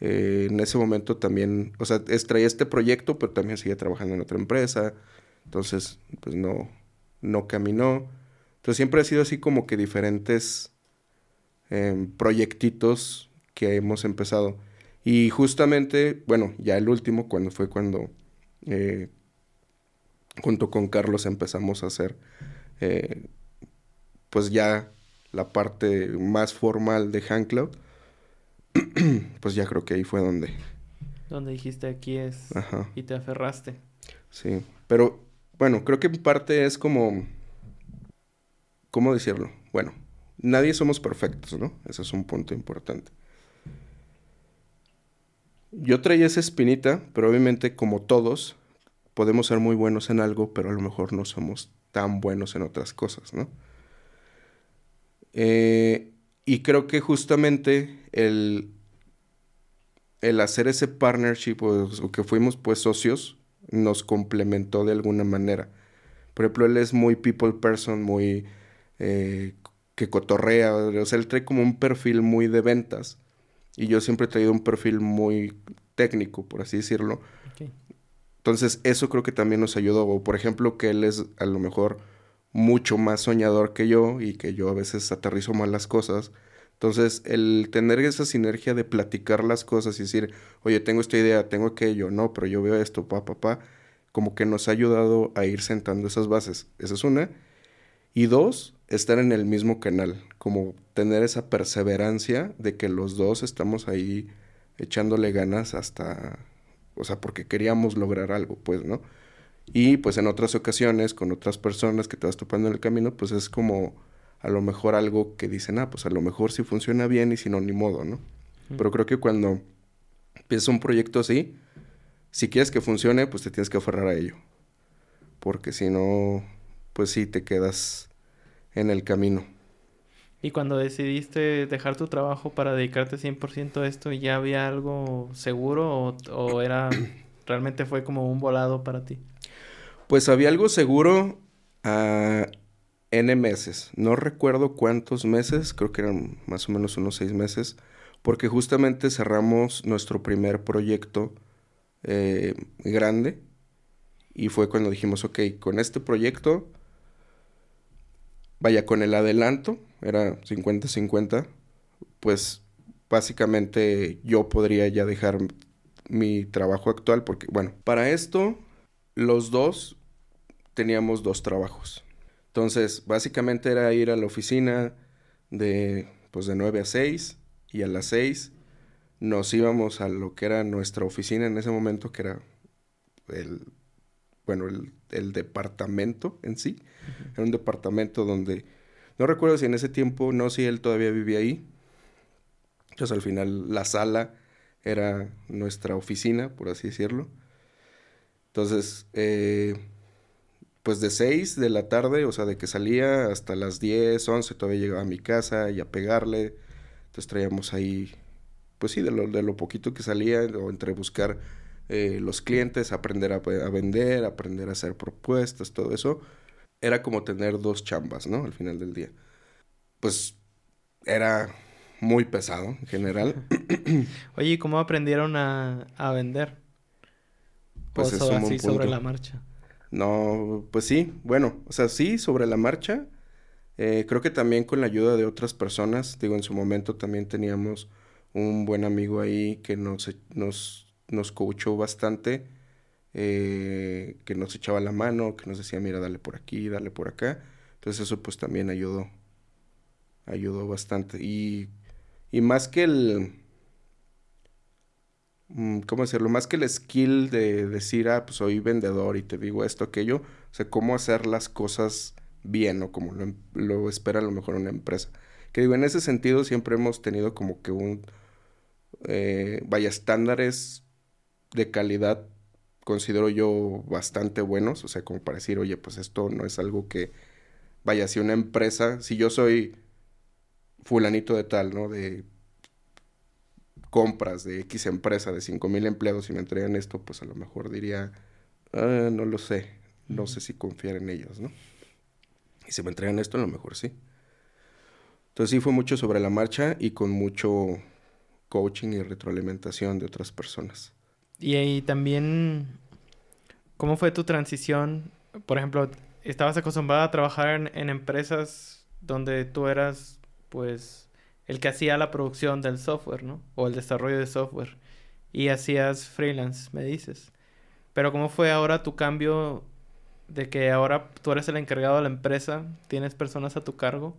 eh, en ese momento también, o sea, traía este proyecto, pero también seguía trabajando en otra empresa, entonces, pues no, no caminó. Entonces siempre ha sido así como que diferentes eh, proyectitos que hemos empezado. Y justamente, bueno, ya el último, cuando fue cuando eh, junto con Carlos empezamos a hacer, eh, pues ya la parte más formal de HandCloud (clears throat) pues ya creo que ahí fue donde... Donde dijiste aquí es... Ajá. Y te aferraste. Sí, pero bueno, creo que en parte es como... ¿Cómo decirlo? Bueno, nadie somos perfectos, ¿no? Ese es un punto importante. Yo traía esa espinita, pero obviamente como todos, podemos ser muy buenos en algo, pero a lo mejor no somos tan buenos en otras cosas, ¿no? Eh, y creo que justamente el, el hacer ese partnership o, que fuimos pues socios nos complementó de alguna manera. Por ejemplo, él es muy people person, muy eh, que cotorrea, o sea, él trae como un perfil muy de ventas y yo siempre he traído un perfil muy técnico, por así decirlo. Entonces, eso creo que también nos ayudó. O, por ejemplo, que él es a lo mejor mucho más soñador que yo y que yo a veces aterrizo mal las cosas. Entonces, el tener esa sinergia de platicar las cosas y decir, oye, tengo esta idea, tengo aquello, no, pero yo veo esto, pa, pa, pa, como que nos ha ayudado a ir sentando esas bases. Esa es una. Y dos, estar en el mismo canal, como tener esa perseverancia de que los dos estamos ahí echándole ganas hasta, o sea, porque queríamos lograr algo, pues, ¿no? Y pues en otras ocasiones, con otras personas que te vas topando en el camino, pues es como a lo mejor algo que dicen, ah, pues a lo mejor sí funciona bien y si no, ni modo, ¿no? Pero creo que cuando empiezas un proyecto así, si quieres que funcione, pues te tienes que aferrar a ello. Porque si no, pues sí te quedas en el camino. Y cuando decidiste dejar tu trabajo para dedicarte 100% a esto, ¿ya había algo seguro o, era (clears throat) realmente fue como un volado para ti? Pues había algo seguro a N meses. No recuerdo cuántos meses, creo que eran más o menos unos seis meses, porque justamente cerramos nuestro primer proyecto eh, grande y fue cuando dijimos, ok, con este proyecto, vaya, con el adelanto, era 50-50, pues básicamente yo podría ya dejar mi trabajo actual porque, bueno, para esto los dos teníamos dos trabajos. Entonces, básicamente era ir a la oficina de, pues, de 9 a 6 y a las 6 nos íbamos a lo que era nuestra oficina en ese momento, que era el, bueno, el, departamento en sí. Era un departamento donde no recuerdo si en ese tiempo, no si él todavía vivía ahí. Entonces al final la sala era nuestra oficina, por así decirlo. Entonces, eh, pues de 6 de la tarde, o sea, de que salía hasta las 10, 11, todavía llegaba a mi casa y a pegarle. Entonces traíamos ahí, pues sí, de lo, de lo poquito que salía, o entre buscar eh, los clientes, aprender a, a, vender, aprender a hacer propuestas, todo eso era como tener dos chambas, ¿no? Al final del día. Pues era muy pesado en general. (laughs) Oye, ¿y cómo aprendieron a, a vender? Pues eso así sobre la marcha. No, pues sí, bueno, o sea, sí, sobre la marcha. Eh, creo que también con la ayuda de otras personas. Digo, en su momento también teníamos un buen amigo ahí que nos, nos, nos coachó bastante eh, que nos echaba la mano, que nos decía, mira, dale por aquí, dale por acá. Entonces eso pues también ayudó, ayudó bastante. Y, y más que el, mm, ¿cómo decirlo? Más que el skill de decir, ah, pues soy vendedor y te digo esto, aquello, o sea, cómo hacer las cosas bien o como lo, em, lo espera a lo mejor una empresa. Que digo, en ese sentido siempre hemos tenido como que un, eh, vaya, estándares de calidad considero yo bastante buenos, o sea, como para decir, oye, pues esto no es algo que, vaya, si una empresa, si yo soy fulanito de tal, ¿no? De compras de X empresa de 5 mil empleados y me entregan esto, pues a lo mejor diría, ah, no lo sé, no sé si confiar en ellos, ¿no? Y si me entregan esto, a lo mejor sí. Entonces sí fue mucho sobre la marcha y con mucho coaching y retroalimentación de otras personas. Y, también, ¿cómo fue tu transición? Por ejemplo, ¿estabas acostumbrada a trabajar en, empresas donde tú eras, pues, el que hacía la producción del software, ¿no? O el desarrollo de software. Y hacías freelance, me dices. Pero ¿cómo fue ahora tu cambio de que ahora tú eres el encargado de la empresa, tienes personas a tu cargo?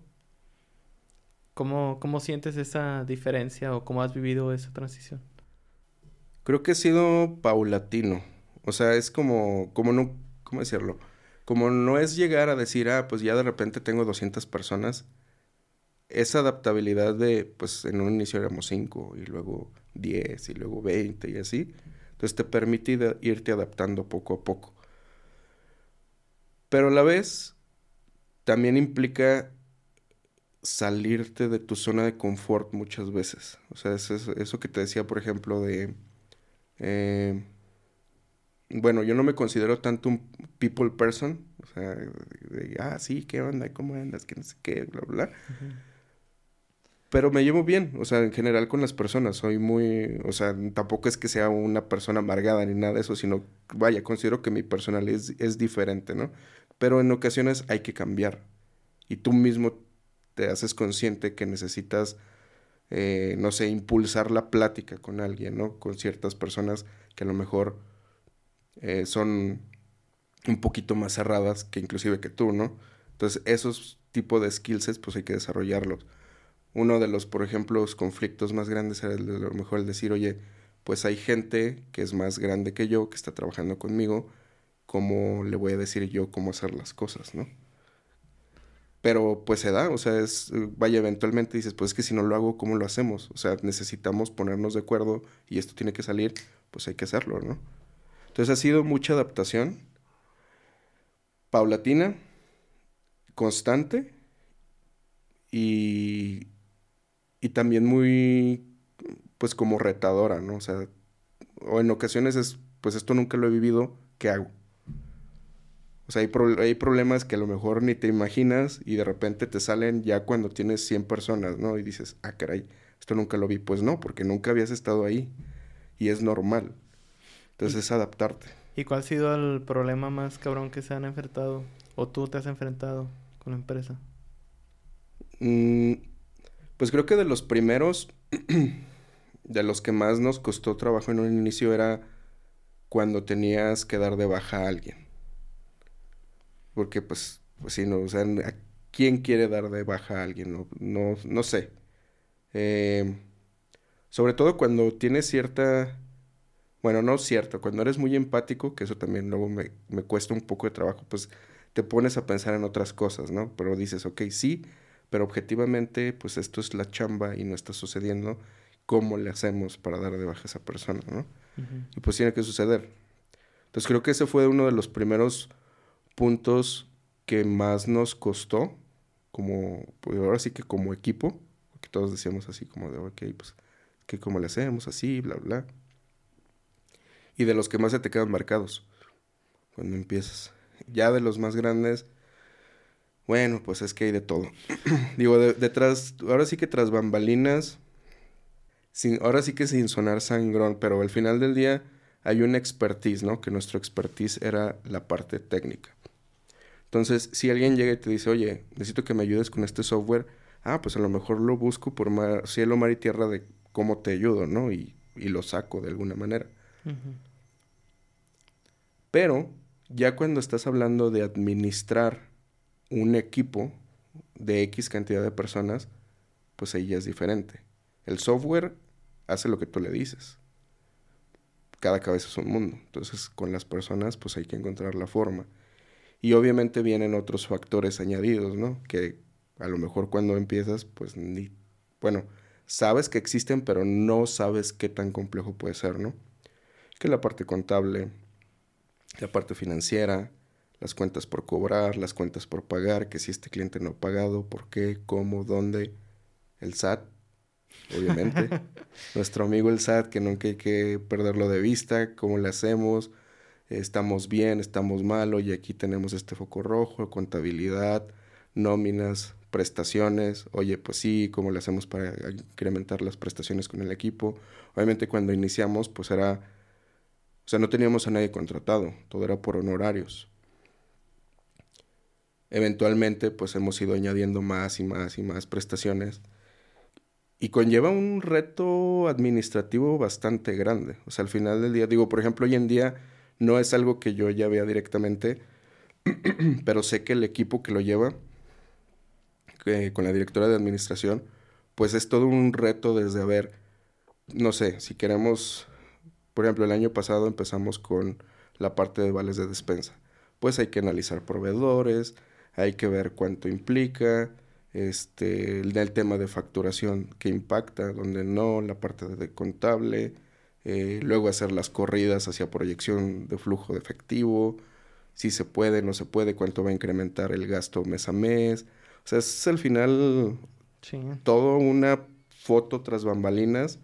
¿Cómo, cómo sientes esa diferencia o cómo has vivido esa transición? Creo que ha sido paulatino. O sea, es como, como no, ¿cómo decirlo? Como no es llegar a decir, ah, pues ya de repente tengo 200 personas. Esa adaptabilidad de, pues en un inicio éramos 5 y luego 10 y luego 20 y así. Entonces te permite irte adaptando poco a poco. Pero a la vez también implica salirte de tu zona de confort muchas veces. O sea, es eso, que te decía, por ejemplo, de... Eh, bueno, yo no me considero tanto un people person. O sea, ah, sí, ¿qué onda? ¿Cómo andas? Que no sé qué, bla, bla. Pero me llevo bien, o sea, en general con las personas. Soy muy, o sea, tampoco es que sea una persona amargada ni nada de eso, sino, vaya, considero que mi personalidad es, es diferente, ¿no? Pero en ocasiones hay que cambiar. Y tú mismo te haces consciente que necesitas, eh, no sé, impulsar la plática con alguien, ¿no? Con ciertas personas que a lo mejor eh, son un poquito más cerradas que inclusive que tú, ¿no? Entonces, esos tipos de skills, pues hay que desarrollarlos. Uno de los, por ejemplo, los conflictos más grandes era el de, a lo mejor el decir, oye, pues hay gente que es más grande que yo, que está trabajando conmigo, ¿cómo le voy a decir yo cómo hacer las cosas, no? Pero pues se da, o sea, es, vaya, eventualmente dices, pues es que si no lo hago, ¿cómo lo hacemos? O sea, necesitamos ponernos de acuerdo y esto tiene que salir, pues hay que hacerlo, ¿no? Entonces ha sido mucha adaptación, paulatina, constante y, y también muy, pues como retadora, ¿no? O sea, o en ocasiones es, pues esto nunca lo he vivido, ¿qué hago? O sea, hay, hay, problemas que a lo mejor ni te imaginas y de repente te salen ya cuando tienes 100 personas, ¿no? Y dices, ah, caray, esto nunca lo vi. Pues no, porque nunca habías estado ahí y es normal. Entonces es adaptarte. ¿Y cuál ha sido el problema más cabrón que se han enfrentado o tú te has enfrentado con la empresa? Mm, pues creo que de los primeros, (clears throat) de los que más nos costó trabajo en un inicio era cuando tenías que dar de baja a alguien. Porque pues, pues sí, no, o sea, ¿a quién quiere dar de baja a alguien? No, no, no sé. Eh, sobre todo cuando tienes cierta, bueno, no cierto, cuando eres muy empático, que eso también luego me, me cuesta un poco de trabajo, pues te pones a pensar en otras cosas, ¿no? Pero dices, ok, sí, pero objetivamente, pues esto es la chamba y no está sucediendo. ¿Cómo le hacemos para dar de baja a esa persona, no? Y pues tiene que suceder. Entonces creo que ese fue uno de los primeros puntos que más nos costó, como, pues ahora sí que como equipo, porque todos decíamos así como de, ok, pues, que cómo le hacemos, así, bla, bla. Y de los que más se te quedan marcados cuando empiezas. Ya de los más grandes, bueno, pues es que hay de todo. (clears throat) Digo, detrás, ahora sí que tras bambalinas, sin, ahora sí que sin sonar sangrón, pero al final del día hay una expertise, ¿no? Que nuestro expertise era la parte técnica. Entonces, si alguien llega y te dice, oye, necesito que me ayudes con este software, ah, pues a lo mejor lo busco por cielo, mar y tierra de cómo te ayudo, ¿no? Y, lo saco de alguna manera. Pero ya cuando estás hablando de administrar un equipo de X cantidad de personas, pues ahí ya es diferente. El software hace lo que tú le dices. Cada cabeza es un mundo. Entonces, con las personas, pues hay que encontrar la forma. Y obviamente vienen otros factores añadidos, ¿no? Que a lo mejor cuando empiezas, pues ni, bueno, sabes que existen, pero no sabes qué tan complejo puede ser, ¿no? Que la parte contable, la parte financiera, las cuentas por cobrar, las cuentas por pagar, que si este cliente no ha pagado, por qué, cómo, dónde, el SAT, obviamente. (laughs) Nuestro amigo el SAT, que nunca hay que perderlo de vista, cómo le hacemos, estamos bien, estamos mal, y aquí tenemos este foco rojo, contabilidad, nóminas, prestaciones, oye, pues sí, ¿cómo le hacemos para incrementar las prestaciones con el equipo? Obviamente cuando iniciamos, pues era, o sea, no teníamos a nadie contratado, todo era por honorarios. Eventualmente, pues hemos ido añadiendo más y más y más prestaciones. Y conlleva un reto administrativo bastante grande. O sea, al final del día, digo, por ejemplo, hoy en día no es algo que yo ya vea directamente, (clears throat) pero sé que el equipo que lo lleva, con la directora de administración, pues es todo un reto desde ver, no sé, si queremos, por ejemplo, el año pasado empezamos con la parte de vales de despensa. Pues hay que analizar proveedores, hay que ver cuánto implica, este, el, tema de facturación que impacta, donde no, la parte de contable, eh, luego hacer las corridas hacia proyección de flujo de efectivo, si se puede, no se puede, cuánto va a incrementar el gasto mes a mes. O sea, es al final todo una foto tras bambalinas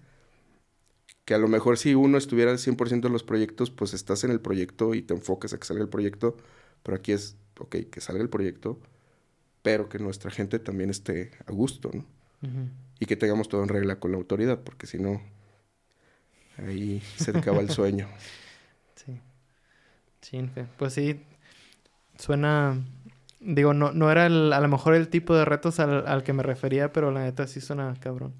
que a lo mejor si uno estuviera al 100% en los proyectos, pues estás en el proyecto y te enfocas a que salga el proyecto, pero aquí es, ok, que salga el proyecto, pero que nuestra gente también esté a gusto, ¿no? Y que tengamos todo en regla con la autoridad, porque si no, ahí se te acaba el sueño. (laughs) Sí. Sí, pues sí, suena, digo, no, no era a lo mejor el tipo de retos al, al que me refería, pero la neta sí suena cabrón.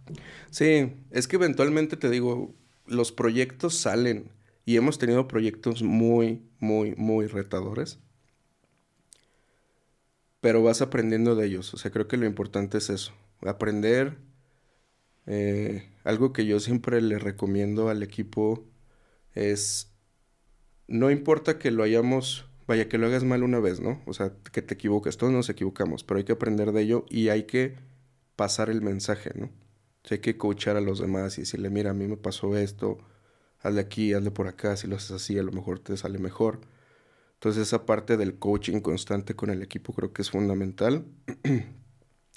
Sí, es que eventualmente te digo, los proyectos salen y hemos tenido proyectos muy, muy, muy retadores. Pero vas aprendiendo de ellos. O sea, creo que lo importante es eso. Aprender. Eh, algo que yo siempre le recomiendo al equipo es, no importa que lo hayamos, vaya, que lo hagas mal una vez, ¿no? O sea, que te equivoques, todos nos equivocamos, pero hay que aprender de ello y hay que pasar el mensaje, ¿no? hay que coachar a los demás y decirle, mira, a mí me pasó esto, hazle aquí, hazle por acá, si lo haces así, a lo mejor te sale mejor. Entonces esa parte del coaching constante con el equipo creo que es fundamental. (clears throat)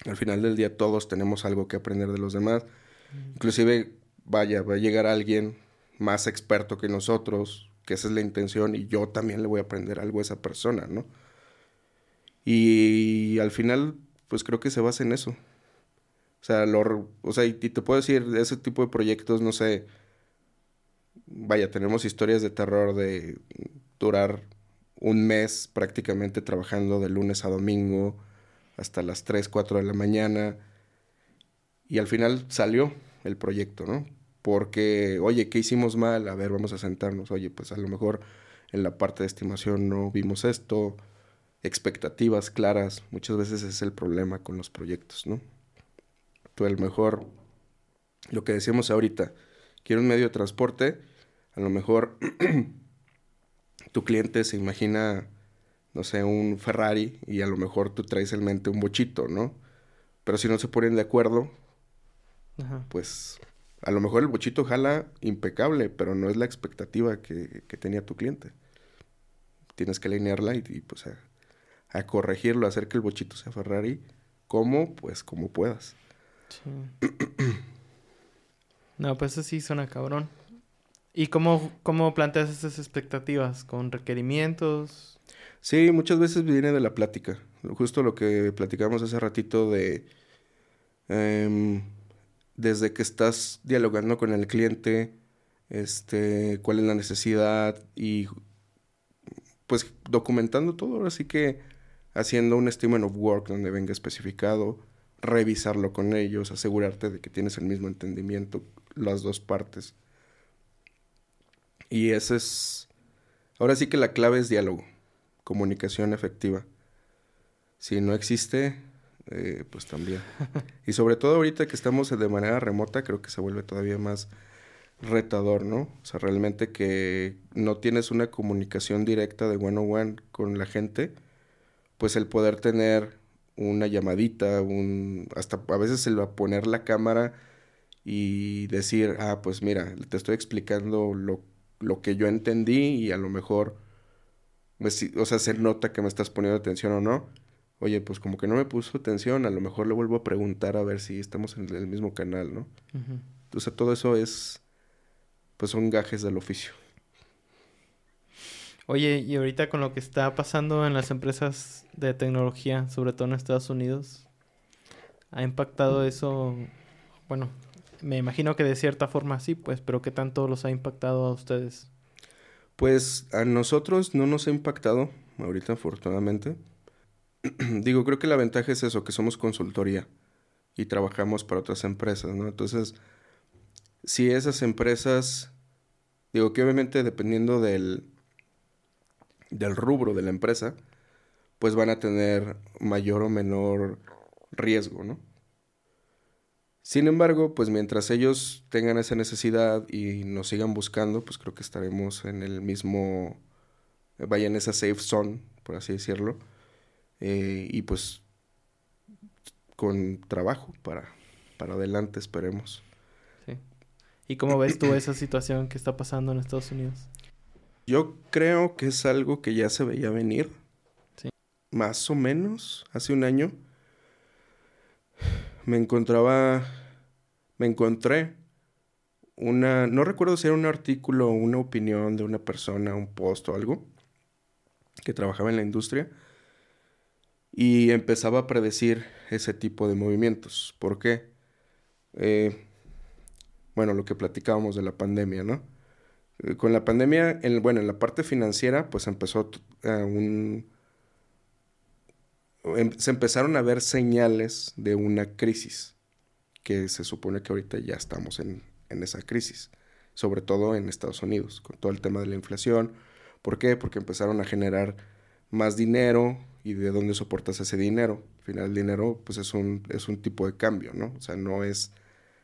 Al final del día todos tenemos algo que aprender de los demás. Inclusive, vaya, va a llegar alguien más experto que nosotros, que esa es la intención, y yo también le voy a aprender algo a esa persona, ¿no? Y al final, pues creo que se basa en eso. O sea, lo, o sea y, te puedo decir, ese tipo de proyectos, no sé, vaya, tenemos historias de terror de durar un mes prácticamente trabajando de lunes a domingo hasta las 3, 4 de la mañana. Y al final salió el proyecto, ¿no? Porque, oye, ¿qué hicimos mal? A ver, vamos a sentarnos. Oye, pues a lo mejor en la parte de estimación no vimos esto. Expectativas claras. Muchas veces es el problema con los proyectos, ¿no? a lo mejor, lo que decíamos ahorita, quiero un medio de transporte, a lo mejor (clears throat) tu cliente se imagina, no sé, un Ferrari y a lo mejor tú traes en mente un bochito, ¿no? Pero si no se ponen de acuerdo, pues a lo mejor el bochito jala impecable, pero no es la expectativa que, tenía tu cliente. Tienes que alinearla y, pues a, a, corregirlo, hacer que el bochito sea Ferrari, como pues como puedas. no, pues eso sí suena cabrón. ¿Y cómo, cómo planteas esas expectativas? ¿Con requerimientos? Sí, muchas veces viene de la plática. Justo lo que platicamos hace ratito de... Em, desde que estás dialogando con el cliente, este, cuál es la necesidad y pues documentando todo, así que haciendo un statement of work donde venga especificado revisarlo con ellos, asegurarte de que tienes el mismo entendimiento las dos partes. Y ese es... Ahora sí que la clave es diálogo, comunicación efectiva. Si no existe, eh, pues también. (laughs) y sobre todo ahorita que estamos de manera remota, creo que se vuelve todavía más retador, ¿no? O sea, realmente que no tienes una comunicación directa de one on one con la gente, pues el poder tener una llamadita, un, hasta a veces el a poner la cámara y decir, ah, pues mira, te estoy explicando lo, lo que yo entendí y a lo mejor, o sea, se nota que me estás poniendo atención o no. Oye, pues como que no me puso atención, a lo mejor le vuelvo a preguntar a ver si estamos en el mismo canal, ¿no? Entonces todo eso es, pues son gajes del oficio. Oye, y ahorita con lo que está pasando en las empresas de tecnología, sobre todo en Estados Unidos, ¿ha impactado eso? Bueno, me imagino que de cierta forma sí, pues, pero ¿qué tanto los ha impactado a ustedes? Pues a nosotros no nos ha impactado, ahorita afortunadamente. (clears throat) Digo, creo que la ventaja es eso, que somos consultoría y trabajamos para otras empresas, ¿no? Entonces, si esas empresas, digo que obviamente dependiendo del, del rubro de la empresa, pues van a tener mayor o menor riesgo, ¿no? Sin embargo, pues mientras ellos tengan esa necesidad y nos sigan buscando, pues creo que estaremos en el mismo vaya en esa safe zone, por así decirlo, eh, y pues con trabajo para, para adelante, esperemos. Sí. ¿Y cómo ves tú esa situación que está pasando en Estados Unidos? Yo creo que es algo que ya se veía venir. Sí. Más o menos, hace un año me encontraba, me encontré una, no recuerdo si era un artículo o una opinión de una persona, un post o algo, que trabajaba en la industria y empezaba a predecir ese tipo de movimientos. ¿Por qué? Eh, bueno, lo que platicábamos de la pandemia, ¿no? Eh, con la pandemia, en, bueno, en la parte financiera, pues empezó un... Em, se empezaron a ver señales de una crisis, que se supone que ahorita ya estamos en, en esa crisis, sobre todo en Estados Unidos, con todo el tema de la inflación. ¿Por qué? Porque empezaron a generar más dinero y de dónde soportas ese dinero. Al final el dinero pues es un, es un tipo de cambio, ¿no? O sea, no es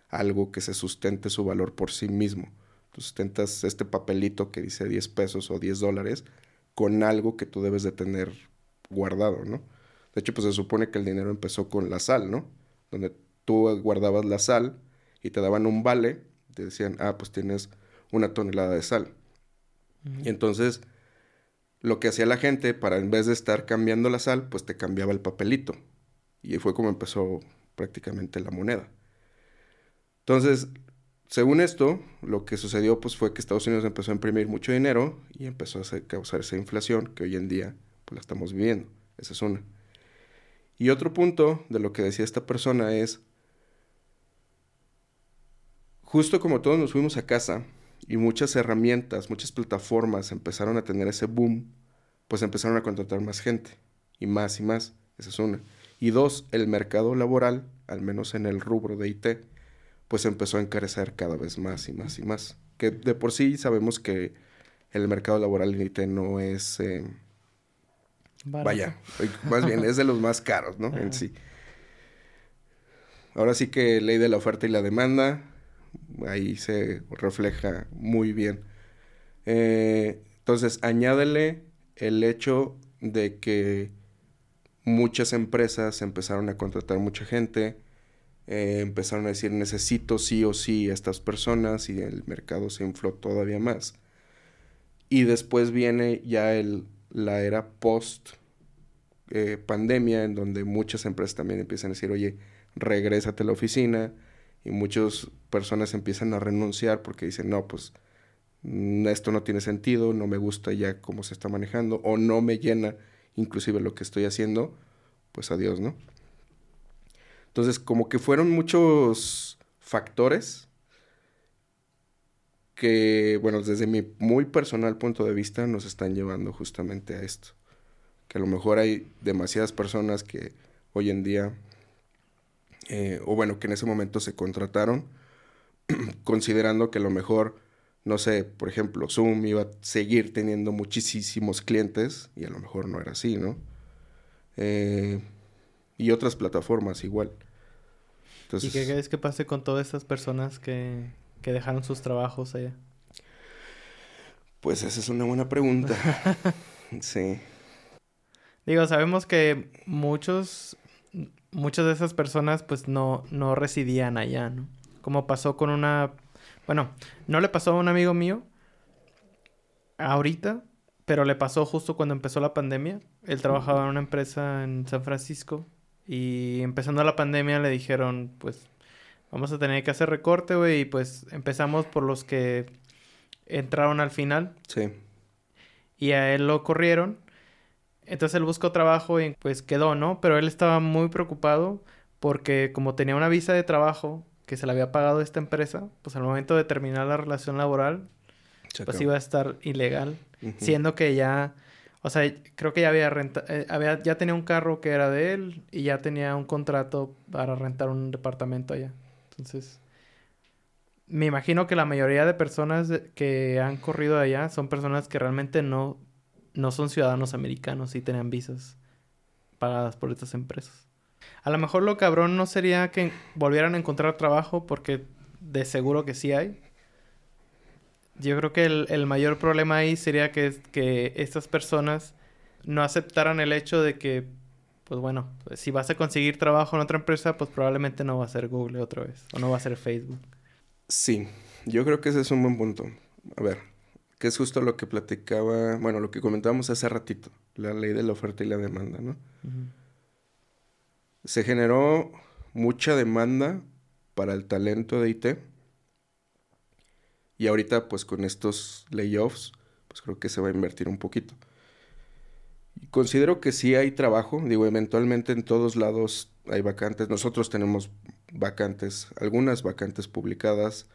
algo que se sustente su valor por sí mismo. Tú sustentas este papelito que dice 10 pesos o 10 dólares con algo que tú debes de tener guardado, ¿no? De hecho, pues se supone que el dinero empezó con la sal, ¿no? Donde tú guardabas la sal y te daban un vale te decían, ah, pues tienes una tonelada de sal. Y entonces lo que hacía la gente para en vez de estar cambiando la sal, pues te cambiaba el papelito. Y fue como empezó prácticamente la moneda. Entonces, según esto, lo que sucedió pues fue que Estados Unidos empezó a imprimir mucho dinero y empezó a causar esa inflación que hoy en día pues la estamos viviendo. Esa es una. Y otro punto de lo que decía esta persona es Justo como todos nos fuimos a casa y muchas herramientas, muchas plataformas empezaron a tener ese boom, pues empezaron a contratar más gente y más y más. Esa es una. Y dos, el mercado laboral, al menos en el rubro de IT, pues empezó a encarecer cada vez más y más y más. Que de por sí sabemos que el mercado laboral en IT no es... Eh, vaya, más bien es de los más caros, ¿no? En sí. Ahora sí que ley de la oferta y la demanda, ahí se refleja muy bien. Eh, entonces, añádele el hecho de que muchas empresas empezaron a contratar mucha gente, eh, empezaron a decir necesito sí o sí a estas personas y el mercado se infló todavía más. Y después viene ya el, la era post eh, pandemia en donde muchas empresas también empiezan a decir, oye, regrésate a la oficina, y muchas personas empiezan a renunciar porque dicen, no, pues mm, esto no tiene sentido, no me gusta ya cómo se está manejando o no me llena inclusive lo que estoy haciendo, pues adiós, ¿no? Entonces, como que fueron muchos factores que, bueno, desde mi muy personal punto de vista nos están llevando justamente a esto. Que a lo mejor hay demasiadas personas que hoy en día eh, o bueno, que en ese momento se contrataron, (clears throat) considerando que a lo mejor, no sé, por ejemplo, Zoom iba a seguir teniendo muchísimos clientes y a lo mejor no era así, ¿no? Eh, y otras plataformas igual. ¿Y qué crees que pase con todas estas personas que, que dejaron sus trabajos allá? Pues esa es una buena pregunta. (laughs) sí. Digo, sabemos que muchos muchas de esas personas pues no, no residían allá, ¿no? Como pasó con una... Bueno, no le pasó a un amigo mío ahorita, pero le pasó justo cuando empezó la pandemia. Él trabajaba en una empresa en San Francisco y empezando la pandemia le dijeron, pues vamos a tener que hacer recorte, güey, y pues empezamos por los que entraron al final. Sí. Y a él lo corrieron entonces él buscó trabajo y pues quedó, ¿no? Pero él estaba muy preocupado porque como tenía una visa de trabajo que se le había pagado esta empresa, pues al momento de terminar la relación laboral, pues iba a estar ilegal, siendo que ya, o sea, creo que ya había renta, eh, había, ya tenía un carro que era de él y ya tenía un contrato para rentar un departamento allá. Entonces, me imagino que la mayoría de personas que han corrido allá son personas que realmente no no son ciudadanos americanos y tenían visas pagadas por estas empresas. A lo mejor lo cabrón no sería que volvieran a encontrar trabajo porque de seguro que sí hay. Yo creo que el, mayor problema ahí sería que, que estas personas no aceptaran el hecho de que, pues bueno, si vas a conseguir trabajo en otra empresa, pues probablemente no va a ser Google otra vez, o no va a ser Facebook. Sí, yo creo que ese es un buen punto. A ver, que es justo lo que platicaba, bueno, lo que comentábamos hace ratito, la ley de la oferta y la demanda, ¿no? Se generó mucha demanda para el talento de IT. Y ahorita, pues con estos layoffs, pues creo que se va a invertir un poquito. Considero que sí hay trabajo, digo, eventualmente en todos lados hay vacantes. Nosotros tenemos vacantes, algunas vacantes publicadas.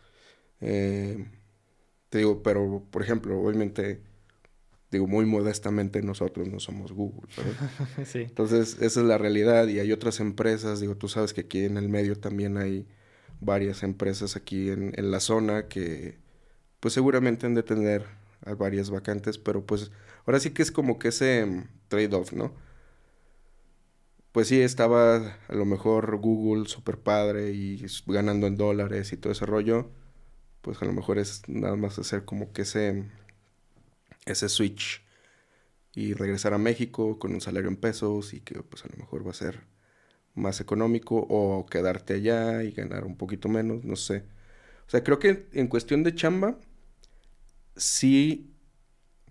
Eh, te digo, pero por ejemplo, obviamente, digo muy modestamente, nosotros no somos Google. (laughs) sí. Entonces, esa es la realidad y hay otras empresas, digo, tú sabes que aquí en el medio también hay varias empresas aquí en, en la zona que pues seguramente han de tener varias vacantes, pero pues ahora sí que es como que ese mm, trade-off, ¿no? Pues sí, estaba a lo mejor Google super padre y ganando en dólares y todo ese rollo, pues a lo mejor es nada más hacer como que ese, ese switch y regresar a México con un salario en pesos y que pues a lo mejor va a ser más económico o quedarte allá y ganar un poquito menos, no sé. O sea, creo que en cuestión de chamba sí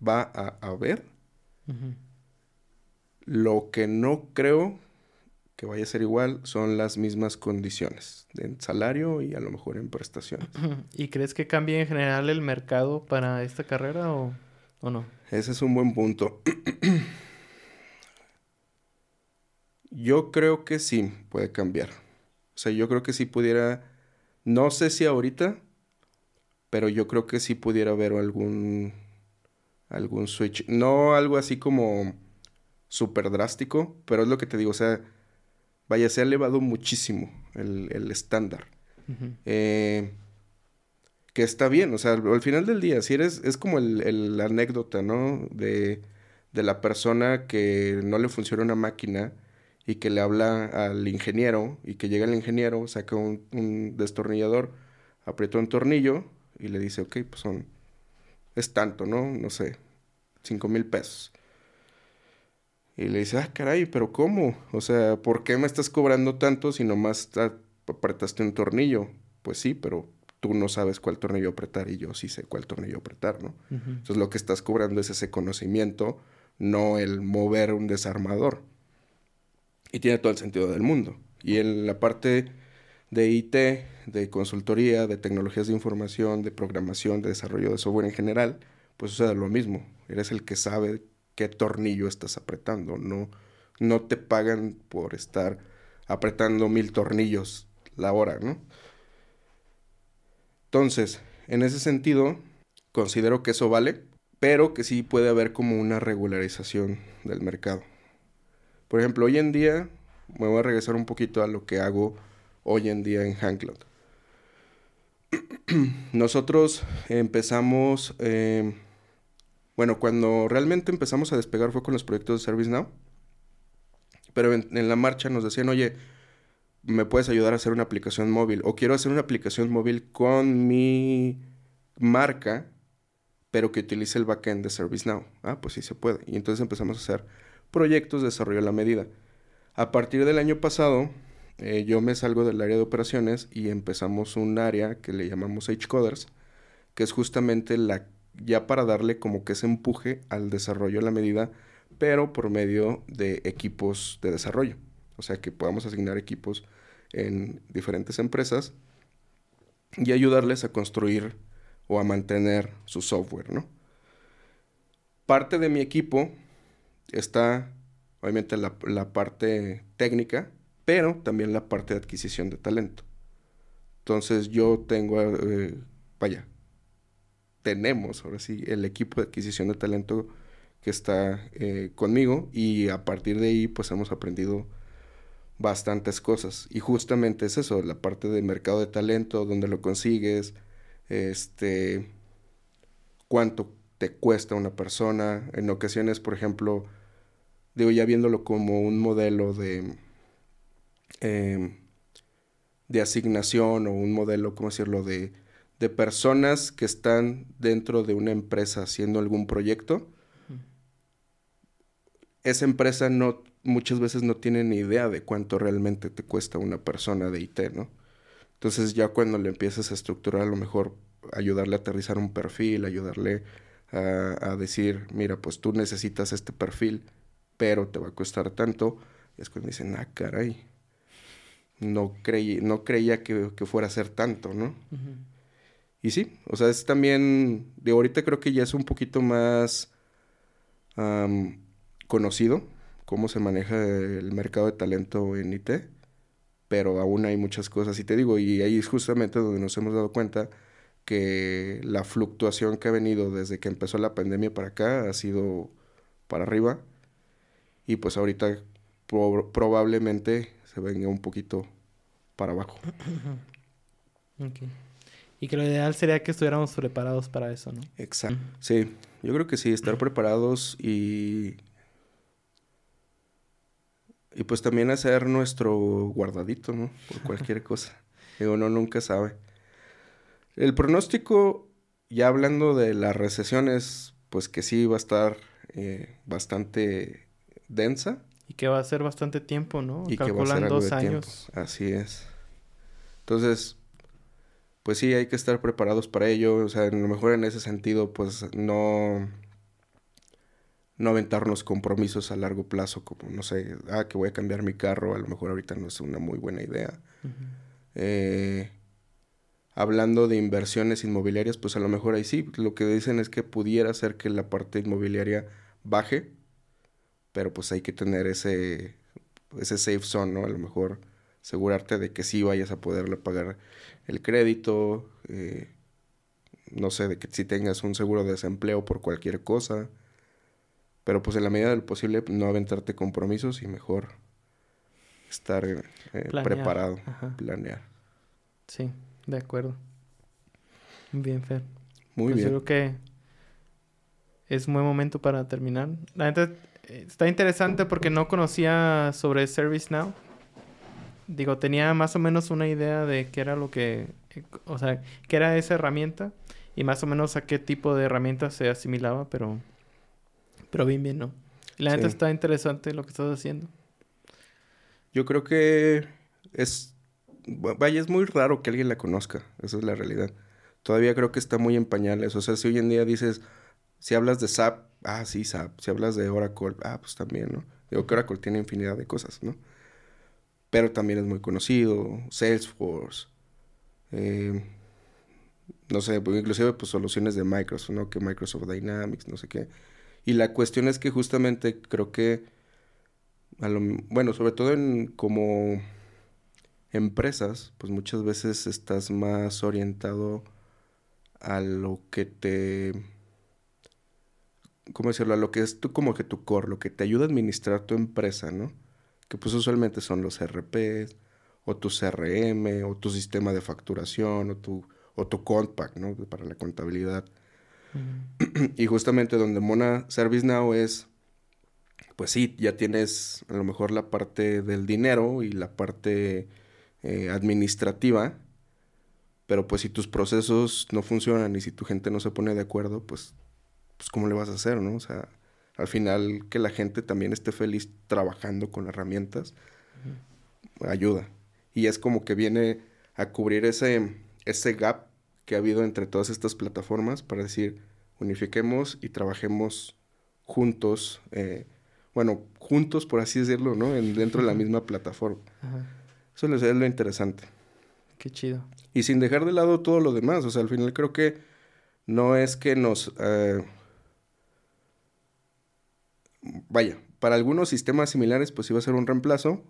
va a haber. Lo que no creo que vaya a ser igual son las mismas condiciones en salario y a lo mejor en prestaciones. ¿Y crees que cambie en general el mercado para esta carrera o, no? Ese es un buen punto. yo creo que sí puede cambiar. O sea, yo creo que sí pudiera, no sé si ahorita, pero yo creo que sí pudiera haber algún, algún switch. No algo así como súper drástico, pero es lo que te digo, o sea Vaya, se ha elevado muchísimo el, estándar. Eh, que está bien, o sea, al final del día, si eres, es como el, la anécdota, ¿no? De, de, la persona que no le funciona una máquina y que le habla al ingeniero y que llega el ingeniero, saca un, un destornillador, aprieta un tornillo y le dice, ok, pues son, es tanto, ¿no? No sé, cinco mil pesos. Y le dice, ah, caray, pero ¿cómo? O sea, ¿por qué me estás cobrando tanto si nomás apretaste un tornillo? Pues sí, pero tú no sabes cuál tornillo apretar y yo sí sé cuál tornillo apretar, ¿no? Entonces lo que estás cobrando es ese conocimiento, no el mover un desarmador. Y tiene todo el sentido del mundo. Y en la parte de IT, de consultoría, de tecnologías de información, de programación, de desarrollo de software en general, pues sucede lo mismo. Eres el que sabe qué tornillo estás apretando. No, no te pagan por estar apretando mil tornillos la hora, ¿no? Entonces, en ese sentido, considero que eso vale, pero que sí puede haber como una regularización del mercado. Por ejemplo, hoy en día, me voy a regresar un poquito a lo que hago hoy en día en Handcloud. (clears throat) Nosotros empezamos eh, bueno, cuando realmente empezamos a despegar fue con los proyectos de ServiceNow. Pero en, la marcha nos decían, oye, ¿me puedes ayudar a hacer una aplicación móvil? O quiero hacer una aplicación móvil con mi marca, pero que utilice el backend de ServiceNow. Ah, pues sí se puede. Y entonces empezamos a hacer proyectos de desarrollo a la medida. A partir del año pasado, eh, yo me salgo del área de operaciones y empezamos un área que le llamamos H-Coders, que es justamente la ya para darle como que ese empuje al desarrollo a la medida, pero por medio de equipos de desarrollo. O sea, que podamos asignar equipos en diferentes empresas y ayudarles a construir o a mantener su software, ¿no? Parte de mi equipo está, obviamente, la, parte técnica, pero también la parte de adquisición de talento. Entonces yo tengo, eh, vaya, tenemos, ahora sí, el equipo de adquisición de talento que está eh, conmigo y a partir de ahí pues hemos aprendido bastantes cosas y justamente es eso, la parte de mercado de talento, dónde lo consigues, este, cuánto te cuesta una persona, en ocasiones por ejemplo, digo ya viéndolo como un modelo de, em, de asignación o un modelo, ¿cómo decirlo?, de de personas que están dentro de una empresa haciendo algún proyecto, esa empresa no muchas veces no tiene ni idea de cuánto realmente te cuesta una persona de IT, ¿no? Entonces ya cuando le empiezas a estructurar a lo mejor ayudarle a aterrizar un perfil, ayudarle a, decir, mira, pues tú necesitas este perfil, pero te va a costar tanto, y es cuando dicen, ah, caray, no, creí, no creía que, fuera a ser tanto, ¿no? Y sí, o sea, es también, de ahorita creo que ya es un poquito más conocido cómo se maneja el mercado de talento en IT, pero aún hay muchas cosas. Y te digo, y ahí es justamente donde nos hemos dado cuenta que la fluctuación que ha venido desde que empezó la pandemia para acá ha sido para arriba. Y pues ahorita probablemente se venga un poquito para abajo. (clears throat) Y que lo ideal sería que estuviéramos preparados para eso, ¿no? Exacto. Sí, yo creo que sí, estar (clears throat) preparados y... Y pues también hacer nuestro guardadito, ¿no? Por (laughs) cualquier cosa. Uno nunca sabe. El pronóstico, ya hablando de las recesiones, pues que sí va a estar eh, bastante densa. Que va a ser bastante tiempo, ¿no? Y que va a ser dos años. Así es. Entonces, pues sí, hay que estar preparados para ello. O sea, a lo mejor en ese sentido, pues no, no aventarnos compromisos a largo plazo, como, no sé, ah, que voy a cambiar mi carro, a lo mejor ahorita no es una muy buena idea. eh, hablando de inversiones inmobiliarias, pues a lo mejor ahí sí, lo que dicen es que pudiera ser que la parte inmobiliaria baje, pero pues hay que tener ese, ese safe zone, ¿no? A lo mejor asegurarte de que sí vayas a poderle pagar el crédito, eh, no sé, de que si tengas un seguro de desempleo por cualquier cosa, pero pues en la medida del posible no aventarte compromisos y mejor estar eh, preparado, planear. Sí, de acuerdo. Bien, Fer. Muy pues bien. Creo que es un buen momento para terminar. La gente está interesante porque no conocía sobre ServiceNow digo, tenía más o menos una idea de qué era lo que, o sea, qué era esa herramienta y más o menos a qué tipo de herramienta se asimilaba, pero, pero bien, bien, ¿no? la neta está interesante lo que estás haciendo. Yo creo que es, vaya, es muy raro que alguien la conozca, esa es la realidad. Todavía creo que está muy en pañales, o sea, si hoy en día dices, si hablas de SAP, ah, sí, SAP, si hablas de Oracle, ah, pues también, ¿no? Digo que Oracle tiene infinidad de cosas, ¿no? pero también es muy conocido, Salesforce, eh, no sé, pues, inclusive pues soluciones de Microsoft, ¿no? Que Microsoft Dynamics, no sé qué. Y la cuestión es que justamente creo que, bueno, sobre todo en como empresas, pues muchas veces estás más orientado a lo que te... ¿Cómo decirlo? A lo que es tú como que tu core, lo que te ayuda a administrar tu empresa, ¿no? que pues usualmente son los RPs, o tu CRM, o tu sistema de facturación, o tu, o tu Compact, ¿no? Para la contabilidad. y justamente donde Mona ServiceNow es, pues sí, ya tienes a lo mejor la parte del dinero y la parte eh, administrativa, pero pues si tus procesos no funcionan y si tu gente no se pone de acuerdo, pues, pues ¿cómo le vas a hacer, no? O sea, al final que la gente también esté feliz trabajando con herramientas, ayuda. Y es como que viene a cubrir ese, ese gap que ha habido entre todas estas plataformas para decir, unifiquemos y trabajemos juntos, eh, bueno, juntos por así decirlo, ¿no? En, dentro de la misma plataforma. Eso es lo interesante. Qué chido. Y sin dejar de lado todo lo demás, o sea, al final creo que no es que nos... Eh, vaya, para algunos sistemas similares pues iba a ser un reemplazo,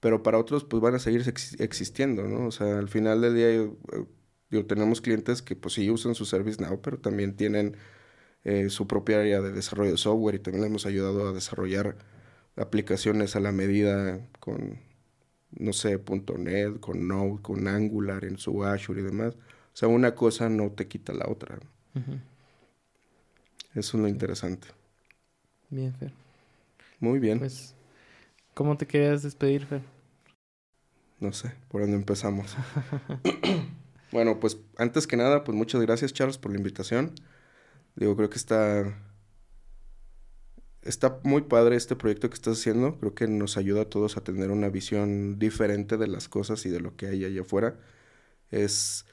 pero para otros pues van a seguir existiendo, ¿no? O sea, al final del día yo, tenemos clientes que pues sí usan su ServiceNow, pero también tienen eh, su propia área de desarrollo de software y también les hemos ayudado a desarrollar aplicaciones a la medida con, no sé, .NET, con Node, con Angular en su Azure y demás. O sea, una cosa no te quita la otra. Eso es lo interesante. Bien, Fer. Muy bien. Pues, ¿cómo te querías despedir, Fer? No sé, por dónde empezamos. (laughs) (clears throat) Bueno, pues antes que nada, pues muchas gracias Charles por la invitación. Digo, creo que está está muy padre este proyecto que estás haciendo. Creo que nos ayuda a todos a tener una visión diferente de las cosas y de lo que hay allá afuera. Es.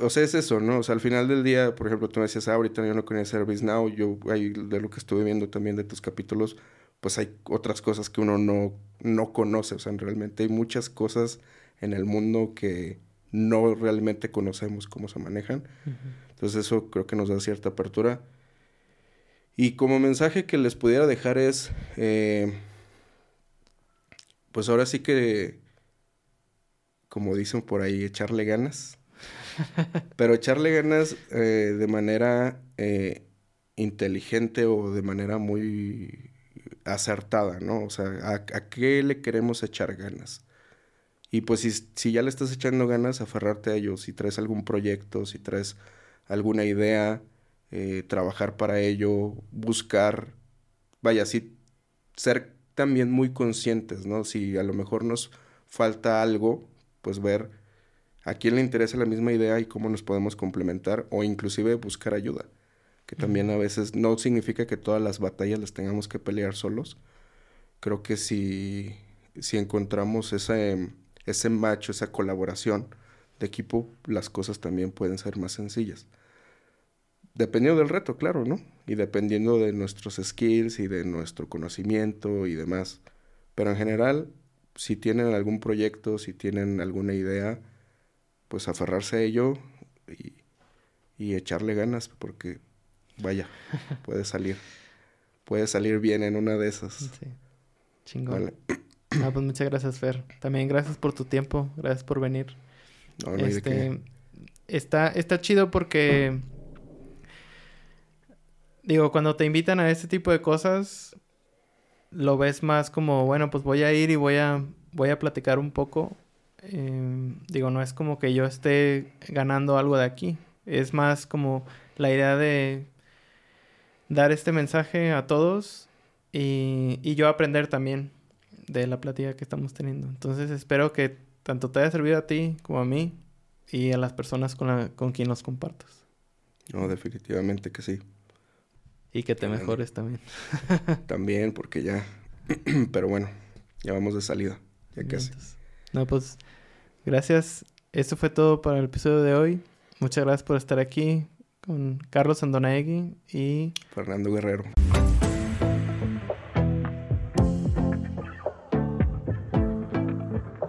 O sea, es eso, ¿no? O sea, al final del día, por ejemplo, tú me decías, ah, ahorita yo no conocía ServiceNow. Yo, ahí, de lo que estuve viendo también de tus capítulos, pues hay otras cosas que uno no, no conoce. O sea, realmente hay muchas cosas en el mundo que no realmente conocemos cómo se manejan. Entonces, eso creo que nos da cierta apertura. Y como mensaje que les pudiera dejar es, eh, pues ahora sí que, como dicen por ahí, echarle ganas. Pero echarle ganas eh, de manera eh, inteligente o de manera muy acertada, ¿no? O sea, ¿a, qué le queremos echar ganas? Y pues si, ya le estás echando ganas, aferrarte a ello. Si traes algún proyecto, si traes alguna idea, eh, trabajar para ello, buscar, vaya, sí, ser también muy conscientes, ¿no? Si a lo mejor nos falta algo, pues ver a quién le interesa la misma idea y cómo nos podemos complementar o inclusive buscar ayuda, que también a veces no significa que todas las batallas las tengamos que pelear solos. Creo que si, si encontramos ese, ese macho, esa colaboración de equipo, las cosas también pueden ser más sencillas. Dependiendo del reto, claro, ¿no? Y dependiendo de nuestros skills y de nuestro conocimiento y demás. Pero en general, si tienen algún proyecto, si tienen alguna idea, pues aferrarse a ello y, echarle ganas, porque vaya, (laughs) puede salir. Puede salir bien en una de esas. Sí. Chingón. (clears throat) Ah, pues muchas gracias, Fer. También gracias por tu tiempo, gracias por venir. No, no este, está, está chido porque digo, cuando te invitan a este tipo de cosas, lo ves más como, bueno, pues voy a ir y voy a, voy a platicar un poco. Em, digo, no es como que yo esté ganando algo de aquí. Es más como la idea de dar este mensaje a todos y, y yo aprender también de la plática que estamos teniendo. Entonces espero que tanto te haya servido a ti como a mí y a las personas con, la, con quien los compartas. No, definitivamente que sí. Y que te mejores también. (laughs) también, porque ya. (clears throat) Pero bueno, ya vamos de salida. Ya casi. No, pues. Gracias. Esto fue todo para el episodio de hoy. Muchas gracias por estar aquí con Carlos Andonaegui y Fernando Guerrero.